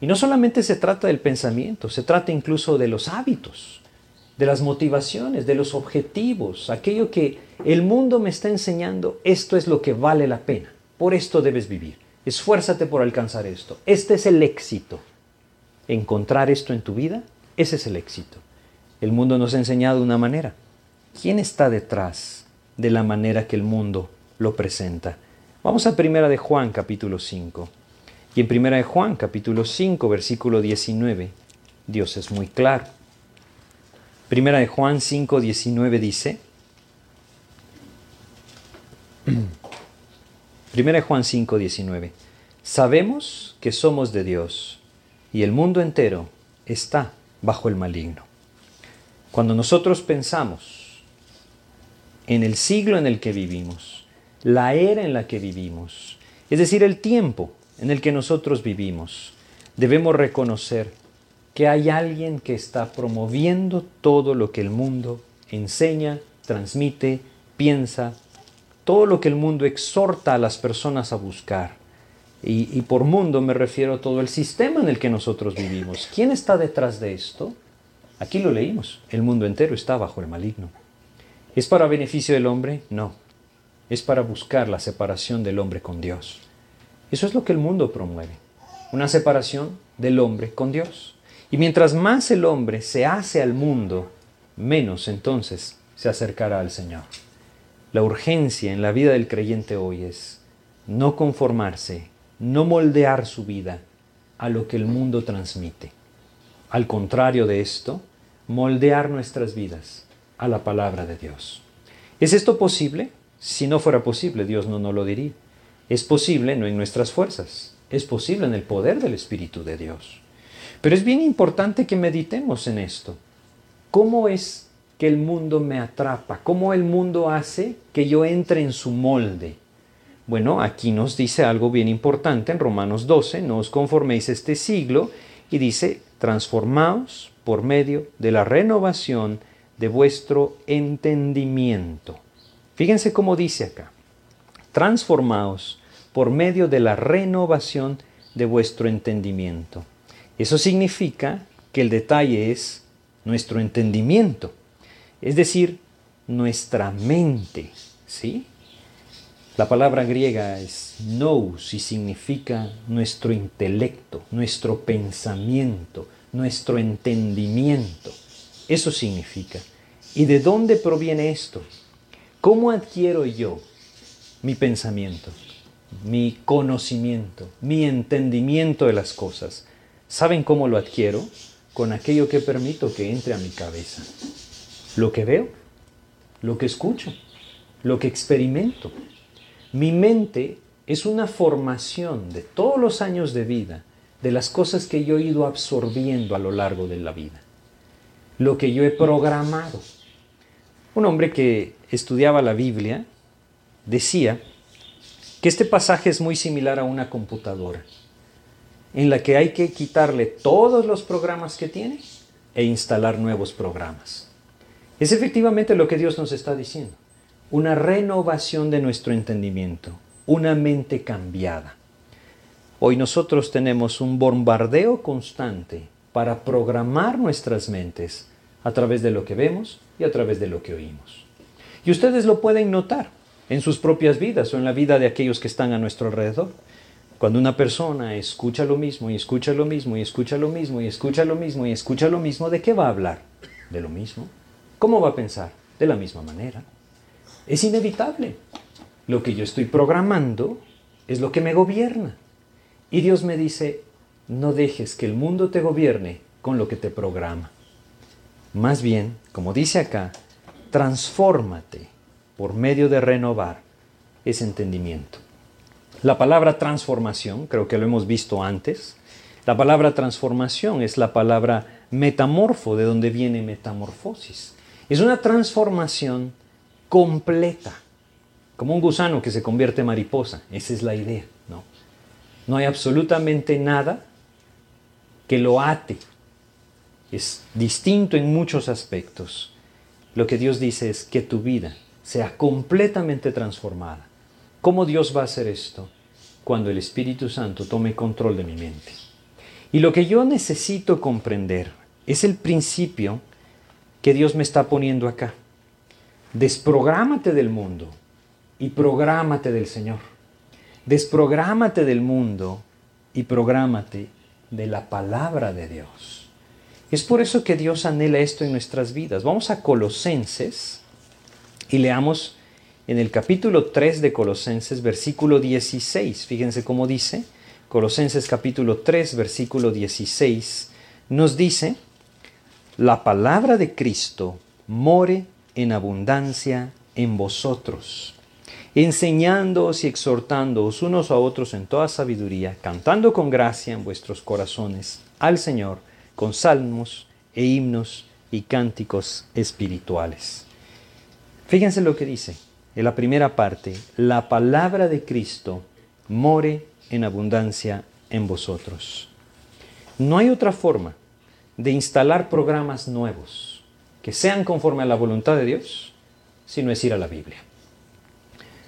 Y no solamente se trata del pensamiento, se trata incluso de los hábitos, de las motivaciones, de los objetivos, aquello que el mundo me está enseñando, esto es lo que vale la pena, por esto debes vivir, esfuérzate por alcanzar esto, este es el éxito. Encontrar esto en tu vida ese es el éxito. El mundo nos ha enseñado una manera. ¿Quién está detrás de la manera que el mundo lo presenta? Vamos a Primera de Juan capítulo 5. Y en Primera de Juan capítulo 5 versículo 19, Dios es muy claro. Primera de Juan 5, 19 dice, Primera de Juan 5, 19, sabemos que somos de Dios y el mundo entero está bajo el maligno. Cuando nosotros pensamos en el siglo en el que vivimos, la era en la que vivimos, es decir, el tiempo en el que nosotros vivimos, debemos reconocer que hay alguien que está promoviendo todo lo que el mundo enseña, transmite, piensa, todo lo que el mundo exhorta a las personas a buscar. Y, por mundo me refiero a todo el sistema en el que nosotros vivimos. ¿Quién está detrás de esto? Aquí lo leímos. El mundo entero está bajo el maligno. ¿Es para beneficio del hombre? No. Es para buscar la separación del hombre con Dios. Eso es lo que el mundo promueve. Una separación del hombre con Dios. Y mientras más el hombre se hace al mundo, menos entonces se acercará al Señor. La urgencia en la vida del creyente hoy es no conformarse, no moldear su vida a lo que el mundo transmite. Al contrario de esto, moldear nuestras vidas a la palabra de Dios. ¿Es esto posible? Si no fuera posible, Dios no nos lo diría. Es posible no en nuestras fuerzas, es posible en el poder del Espíritu de Dios. Pero es bien importante que meditemos en esto. ¿Cómo es que el mundo me atrapa? ¿Cómo el mundo hace que yo entre en su molde? Bueno, aquí nos dice algo bien importante en Romanos 12, no os conforméis este siglo, y dice, transformaos por medio de la renovación de vuestro entendimiento. Fíjense cómo dice acá, transformaos por medio de la renovación de vuestro entendimiento. Eso significa que el detalle es nuestro entendimiento, es decir, nuestra mente, ¿sí? La palabra griega es nous y significa nuestro intelecto, nuestro pensamiento, nuestro entendimiento. Eso significa. ¿Y de dónde proviene esto? ¿Cómo adquiero yo mi pensamiento, mi conocimiento, mi entendimiento de las cosas? ¿Saben cómo lo adquiero? Con aquello que permito que entre a mi cabeza. Lo que veo, lo que escucho, lo que experimento, mi mente es una formación de todos los años de vida, de las cosas que yo he ido absorbiendo a lo largo de la vida, lo que yo he programado. Un hombre que estudiaba la Biblia decía que este pasaje es muy similar a una computadora, en la que hay que quitarle todos los programas que tiene e instalar nuevos programas. Es efectivamente lo que Dios nos está diciendo una renovación de nuestro entendimiento, una mente cambiada. Hoy nosotros tenemos un bombardeo constante para programar nuestras mentes a través de lo que vemos y a través de lo que oímos. Y ustedes lo pueden notar en sus propias vidas o en la vida de aquellos que están a nuestro alrededor. Cuando una persona escucha lo mismo y escucha lo mismo y escucha lo mismo y escucha lo mismo y escucha lo mismo, ¿de qué va a hablar? De lo mismo. ¿Cómo va a pensar? De la misma manera. Es inevitable. Lo que yo estoy programando es lo que me gobierna. Y Dios me dice, no dejes que el mundo te gobierne con lo que te programa. Más bien, como dice acá, transfórmate por medio de renovar ese entendimiento. La palabra transformación, creo que lo hemos visto antes, la palabra transformación es la palabra metamorfo, de donde viene metamorfosis. Es una transformación completa, como un gusano que se convierte en mariposa. Esa es la idea, ¿no? No hay absolutamente nada que lo ate. Es distinto en muchos aspectos. Lo que Dios dice es que tu vida sea completamente transformada. ¿Cómo Dios va a hacer esto? Cuando el Espíritu Santo tome control de mi mente. Y lo que yo necesito comprender es el principio que Dios me está poniendo acá. Desprográmate del mundo y prográmate del Señor. Desprográmate del mundo y prográmate de la palabra de Dios. Es por eso que Dios anhela esto en nuestras vidas. Vamos a Colosenses y leamos en el capítulo 3 de Colosenses, versículo 16. Fíjense cómo dice. Colosenses capítulo 3, versículo 16. Nos dice, la palabra de Cristo more en abundancia en vosotros, enseñándoos y exhortándoos unos a otros en toda sabiduría, cantando con gracia en vuestros corazones al Señor con salmos e himnos y cánticos espirituales. Fíjense lo que dice en la primera parte, la palabra de Cristo more en abundancia en vosotros. No hay otra forma de instalar programas nuevos que sean conforme a la voluntad de Dios, sino es ir a la Biblia.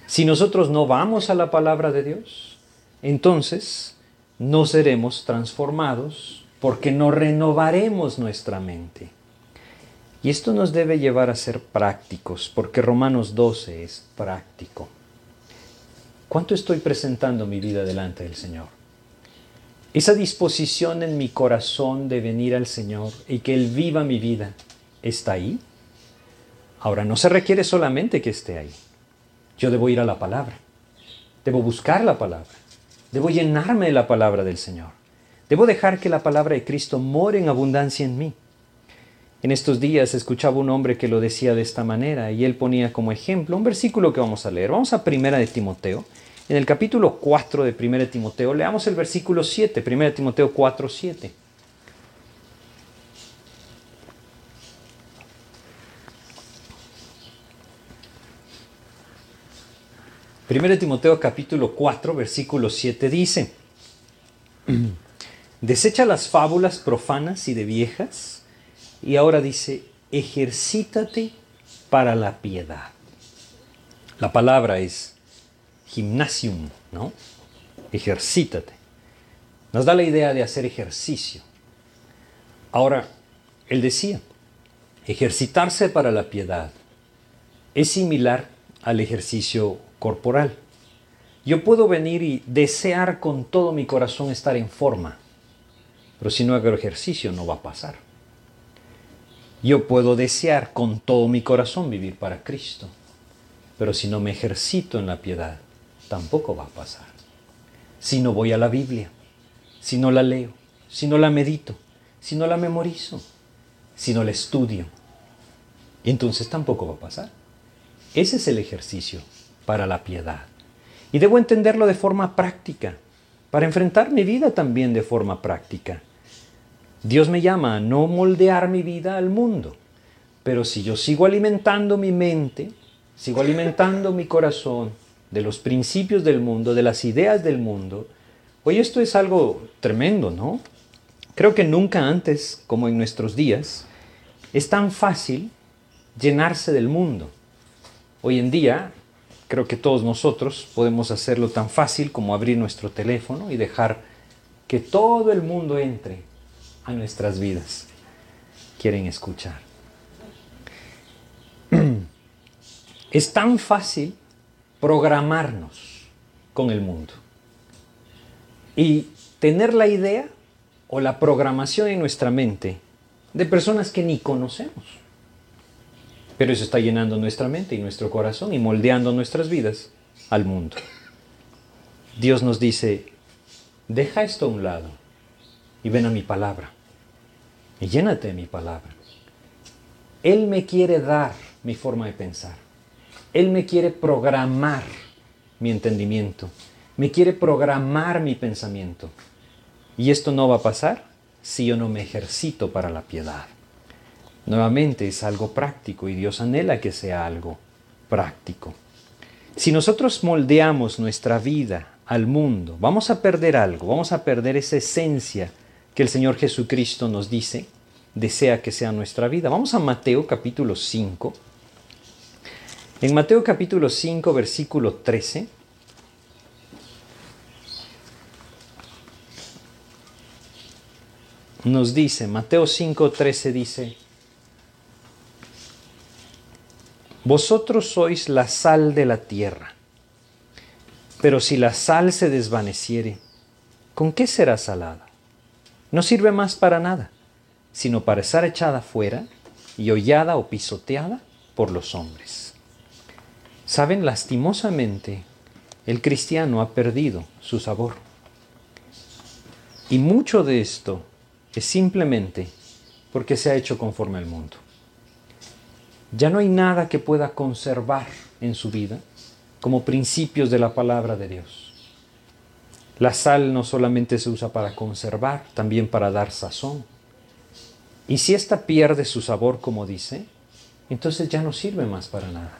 Si nosotros no vamos a la palabra de Dios, entonces no seremos transformados porque no renovaremos nuestra mente. Y esto nos debe llevar a ser prácticos, porque Romanos 12 es práctico. ¿Cuánto estoy presentando mi vida delante del Señor? Esa disposición en mi corazón de venir al Señor y que Él viva mi vida, ¿está ahí? Ahora, no se requiere solamente que esté ahí. Yo debo ir a la palabra. Debo buscar la palabra. Debo llenarme de la palabra del Señor. Debo dejar que la palabra de Cristo more en abundancia en mí. En estos días escuchaba un hombre que lo decía de esta manera y él ponía como ejemplo un versículo que vamos a leer. Vamos a Primera de Timoteo, en el capítulo 4 de 1 Timoteo, leamos el versículo 7, 1 Timoteo 4, 7. Primero Timoteo capítulo 4, versículo 7 dice, desecha las fábulas profanas y de viejas, y ahora dice, ejercítate para la piedad. La palabra es gimnasium, ¿no? Ejercítate. Nos da la idea de hacer ejercicio. Ahora, él decía, ejercitarse para la piedad es similar al ejercicio corporal. Yo puedo venir y desear con todo mi corazón estar en forma, pero si no hago ejercicio no va a pasar. Yo puedo desear con todo mi corazón vivir para Cristo, pero si no me ejercito en la piedad, tampoco va a pasar. Si no voy a la Biblia, si no la leo, si no la medito, si no la memorizo, si no la estudio, entonces tampoco va a pasar. Ese es el ejercicio para la piedad. Y debo entenderlo de forma práctica, para enfrentar mi vida también de forma práctica. Dios me llama a no moldear mi vida al mundo, pero si yo sigo alimentando mi mente, sigo alimentando mi corazón, de los principios del mundo, de las ideas del mundo, hoy esto es algo tremendo, ¿no? Creo que nunca antes, como en nuestros días, es tan fácil llenarse del mundo. Hoy en día, creo que todos nosotros podemos hacerlo tan fácil como abrir nuestro teléfono y dejar que todo el mundo entre a nuestras vidas. Quieren escuchar. Es tan fácil programarnos con el mundo. Y tener la idea o la programación en nuestra mente de personas que ni conocemos. Pero eso está llenando nuestra mente y nuestro corazón y moldeando nuestras vidas al mundo. Dios nos dice, deja esto a un lado y ven a mi palabra. Y llénate de mi palabra. Él me quiere dar mi forma de pensar. Él me quiere programar mi entendimiento, me quiere programar mi pensamiento. Y esto no va a pasar si yo no me ejercito para la piedad. Nuevamente es algo práctico y Dios anhela que sea algo práctico. Si nosotros moldeamos nuestra vida al mundo, vamos a perder algo, vamos a perder esa esencia que el Señor Jesucristo nos dice, desea que sea nuestra vida. Vamos a Mateo capítulo 5 en Mateo capítulo 5, versículo 13, nos dice, Mateo 5, 13 dice, Vosotros sois la sal de la tierra, pero si la sal se desvaneciere, ¿con qué será salada? No sirve más para nada, sino para ser echada fuera y hollada o pisoteada por los hombres. Saben, lastimosamente, el cristiano ha perdido su sabor. Y mucho de esto es simplemente porque se ha hecho conforme al mundo. Ya no hay nada que pueda conservar en su vida como principios de la palabra de Dios. La sal no solamente se usa para conservar, también para dar sazón. Y si ésta pierde su sabor, como dice, entonces ya no sirve más para nada.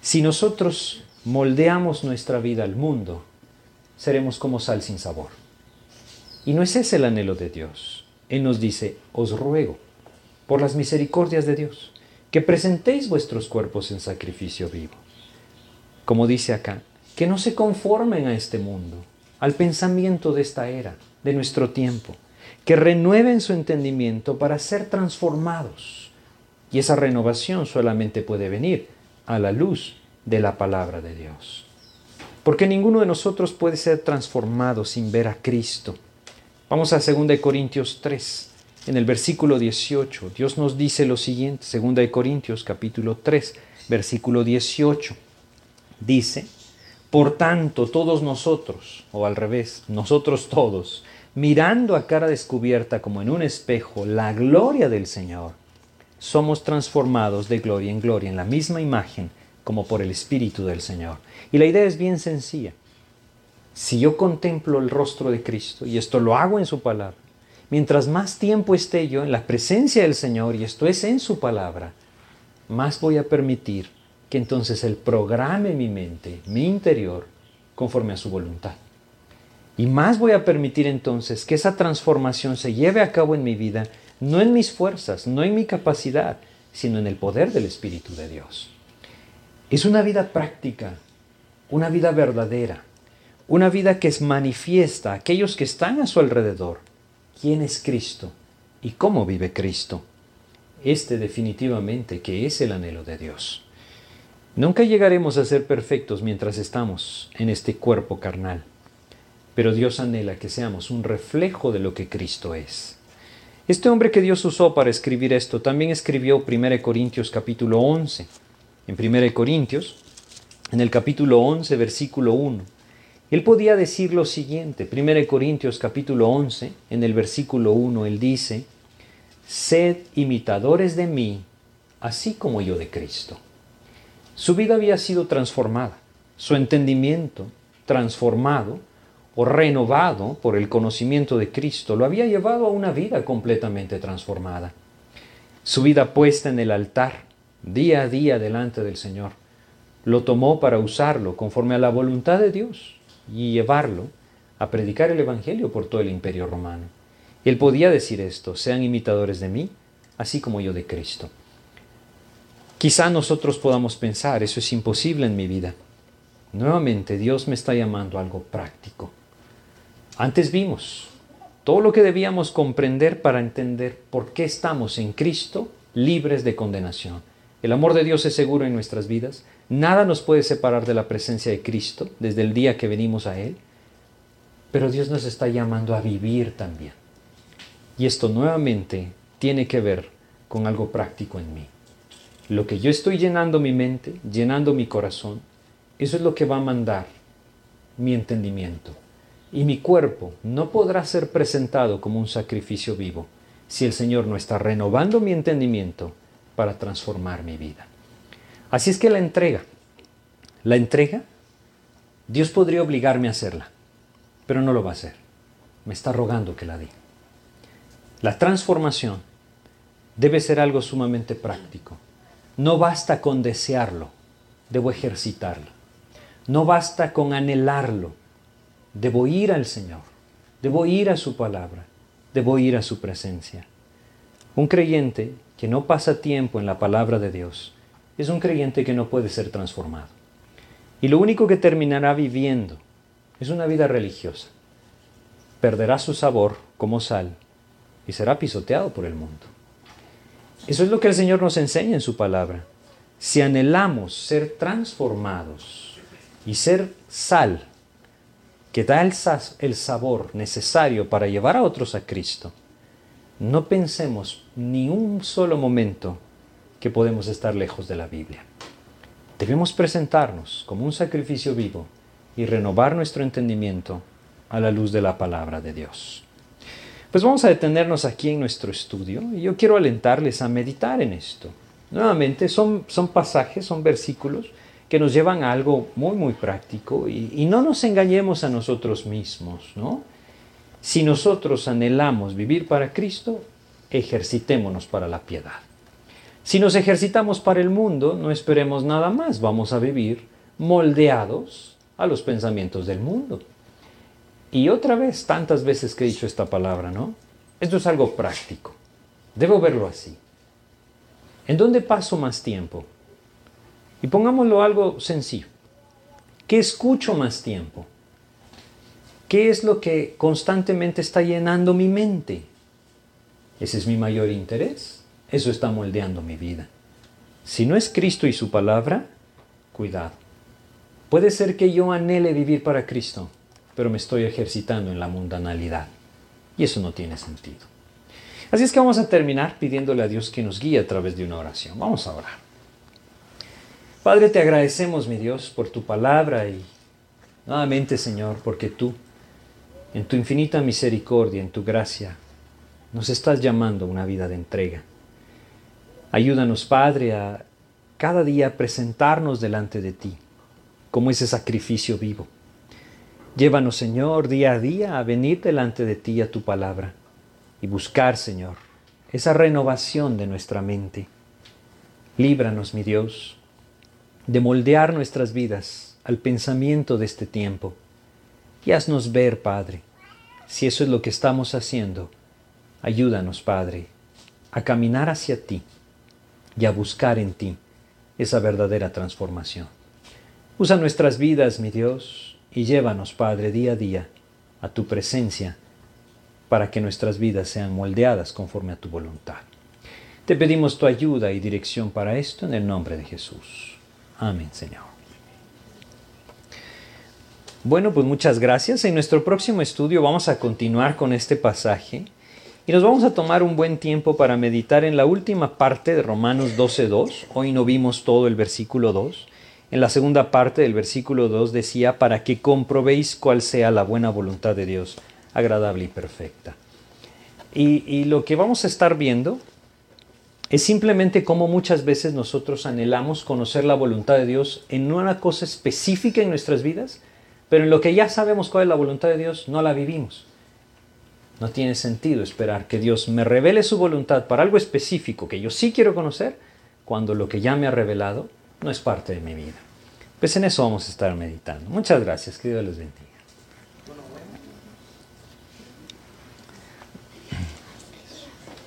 Si nosotros moldeamos nuestra vida al mundo, seremos como sal sin sabor. Y no es ese el anhelo de Dios. Él nos dice, os ruego, por las misericordias de Dios, que presentéis vuestros cuerpos en sacrificio vivo. Como dice acá, que no se conformen a este mundo, al pensamiento de esta era, de nuestro tiempo, que renueven su entendimiento para ser transformados. Y esa renovación solamente puede venir a la luz de la palabra de Dios. Porque ninguno de nosotros puede ser transformado sin ver a Cristo. Vamos a 2 Corintios 3, en el versículo 18. Dios nos dice lo siguiente, 2 Corintios capítulo 3, versículo 18. Dice, por tanto, todos nosotros, o al revés, nosotros todos, mirando a cara descubierta como en un espejo la gloria del Señor, somos transformados de gloria en gloria en la misma imagen como por el Espíritu del Señor. Y la idea es bien sencilla. Si yo contemplo el rostro de Cristo, y esto lo hago en su palabra, mientras más tiempo esté yo en la presencia del Señor, y esto es en su palabra, más voy a permitir que entonces Él programe mi mente, mi interior, conforme a su voluntad. Y más voy a permitir entonces que esa transformación se lleve a cabo en mi vida, no en mis fuerzas, no en mi capacidad, sino en el poder del Espíritu de Dios. Es una vida práctica, una vida verdadera, una vida que es manifiesta a aquellos que están a su alrededor quién es Cristo y cómo vive Cristo. Este definitivamente que es el anhelo de Dios. Nunca llegaremos a ser perfectos mientras estamos en este cuerpo carnal, pero Dios anhela que seamos un reflejo de lo que Cristo es. Este hombre que Dios usó para escribir esto también escribió 1 Corintios capítulo 11. En 1 Corintios, en el capítulo 11, versículo 1, él podía decir lo siguiente, 1 Corintios capítulo 11, en el versículo 1, él dice, Sed imitadores de mí, así como yo de Cristo. Su vida había sido transformada, su entendimiento transformado o renovado por el conocimiento de Cristo lo había llevado a una vida completamente transformada. Su vida puesta en el altar, día a día delante del Señor, lo tomó para usarlo conforme a la voluntad de Dios y llevarlo a predicar el Evangelio por todo el imperio romano. Él podía decir esto, sean imitadores de mí, así como yo de Cristo. Quizá nosotros podamos pensar, eso es imposible en mi vida. Nuevamente, Dios me está llamando a algo práctico. Antes vimos todo lo que debíamos comprender para entender por qué estamos en Cristo libres de condenación. El amor de Dios es seguro en nuestras vidas. Nada nos puede separar de la presencia de Cristo desde el día que venimos a Él. Pero Dios nos está llamando a vivir también. Y esto nuevamente tiene que ver con algo práctico en mí. Lo que yo estoy llenando mi mente, llenando mi corazón, eso es lo que va a mandar mi entendimiento. Y mi cuerpo no podrá ser presentado como un sacrificio vivo si el Señor no está renovando mi entendimiento para transformar mi vida. Así es que la entrega, la entrega, Dios podría obligarme a hacerla, pero no lo va a hacer. Me está rogando que la dé. La transformación debe ser algo sumamente práctico no basta con desearlo, debo ejercitarlo. No basta con anhelarlo, debo ir al Señor, debo ir a su palabra, debo ir a su presencia. Un creyente que no pasa tiempo en la palabra de Dios es un creyente que no puede ser transformado. Y lo único que terminará viviendo es una vida religiosa. Perderá su sabor como sal y será pisoteado por el mundo. Eso es lo que el Señor nos enseña en su palabra. Si anhelamos ser transformados y ser sal, que da el, el sabor necesario para llevar a otros a Cristo, no pensemos ni un solo momento que podemos estar lejos de la Biblia. Debemos presentarnos como un sacrificio vivo y renovar nuestro entendimiento a la luz de la palabra de Dios. Pues vamos a detenernos aquí en nuestro estudio y yo quiero alentarles a meditar en esto. Nuevamente son, son pasajes, son versículos que nos llevan a algo muy, muy práctico y, y no nos engañemos a nosotros mismos, ¿no? Si nosotros anhelamos vivir para Cristo, ejercitémonos para la piedad. Si nos ejercitamos para el mundo, no esperemos nada más, vamos a vivir moldeados a los pensamientos del mundo. Y otra vez, tantas veces que he dicho esta palabra, ¿no? Esto es algo práctico. Debo verlo así. ¿En dónde paso más tiempo? Y pongámoslo algo sencillo. ¿Qué escucho más tiempo? ¿Qué es lo que constantemente está llenando mi mente? Ese es mi mayor interés. Eso está moldeando mi vida. Si no es Cristo y su palabra, cuidado. Puede ser que yo anhele vivir para Cristo, pero me estoy ejercitando en la mundanalidad. Y eso no tiene sentido. Así es que vamos a terminar pidiéndole a Dios que nos guíe a través de una oración. Vamos a orar. Padre, te agradecemos, mi Dios, por tu palabra y nuevamente, Señor, porque tú, en tu infinita misericordia, en tu gracia, nos estás llamando a una vida de entrega. Ayúdanos, Padre, a cada día presentarnos delante de ti como ese sacrificio vivo. Llévanos, Señor, día a día a venir delante de ti a tu palabra y buscar, Señor, esa renovación de nuestra mente. Líbranos, mi Dios, de moldear nuestras vidas al pensamiento de este tiempo y haznos ver, Padre, si eso es lo que estamos haciendo. Ayúdanos, Padre, a caminar hacia ti y a buscar en ti esa verdadera transformación. Usa nuestras vidas, mi Dios, y llévanos, Padre, día a día a tu presencia para que nuestras vidas sean moldeadas conforme a tu voluntad. Te pedimos tu ayuda y dirección para esto en el nombre de Jesús. Amén, Señor. Bueno, pues muchas gracias. En nuestro próximo estudio vamos a continuar con este pasaje y nos vamos a tomar un buen tiempo para meditar en la última parte de Romanos 12.2. Hoy no vimos todo el versículo 2. En la segunda parte del versículo 2 decía, para que comprobéis cuál sea la buena voluntad de Dios agradable y perfecta. Y, lo que vamos a estar viendo es simplemente cómo muchas veces nosotros anhelamos conocer la voluntad de Dios en una cosa específica en nuestras vidas, pero en lo que ya sabemos cuál es la voluntad de Dios, no la vivimos. No tiene sentido esperar que Dios me revele su voluntad para algo específico que yo sí quiero conocer, cuando lo que ya me ha revelado no es parte de mi vida. Pues en eso vamos a estar meditando. Muchas gracias, que Dios les bendiga.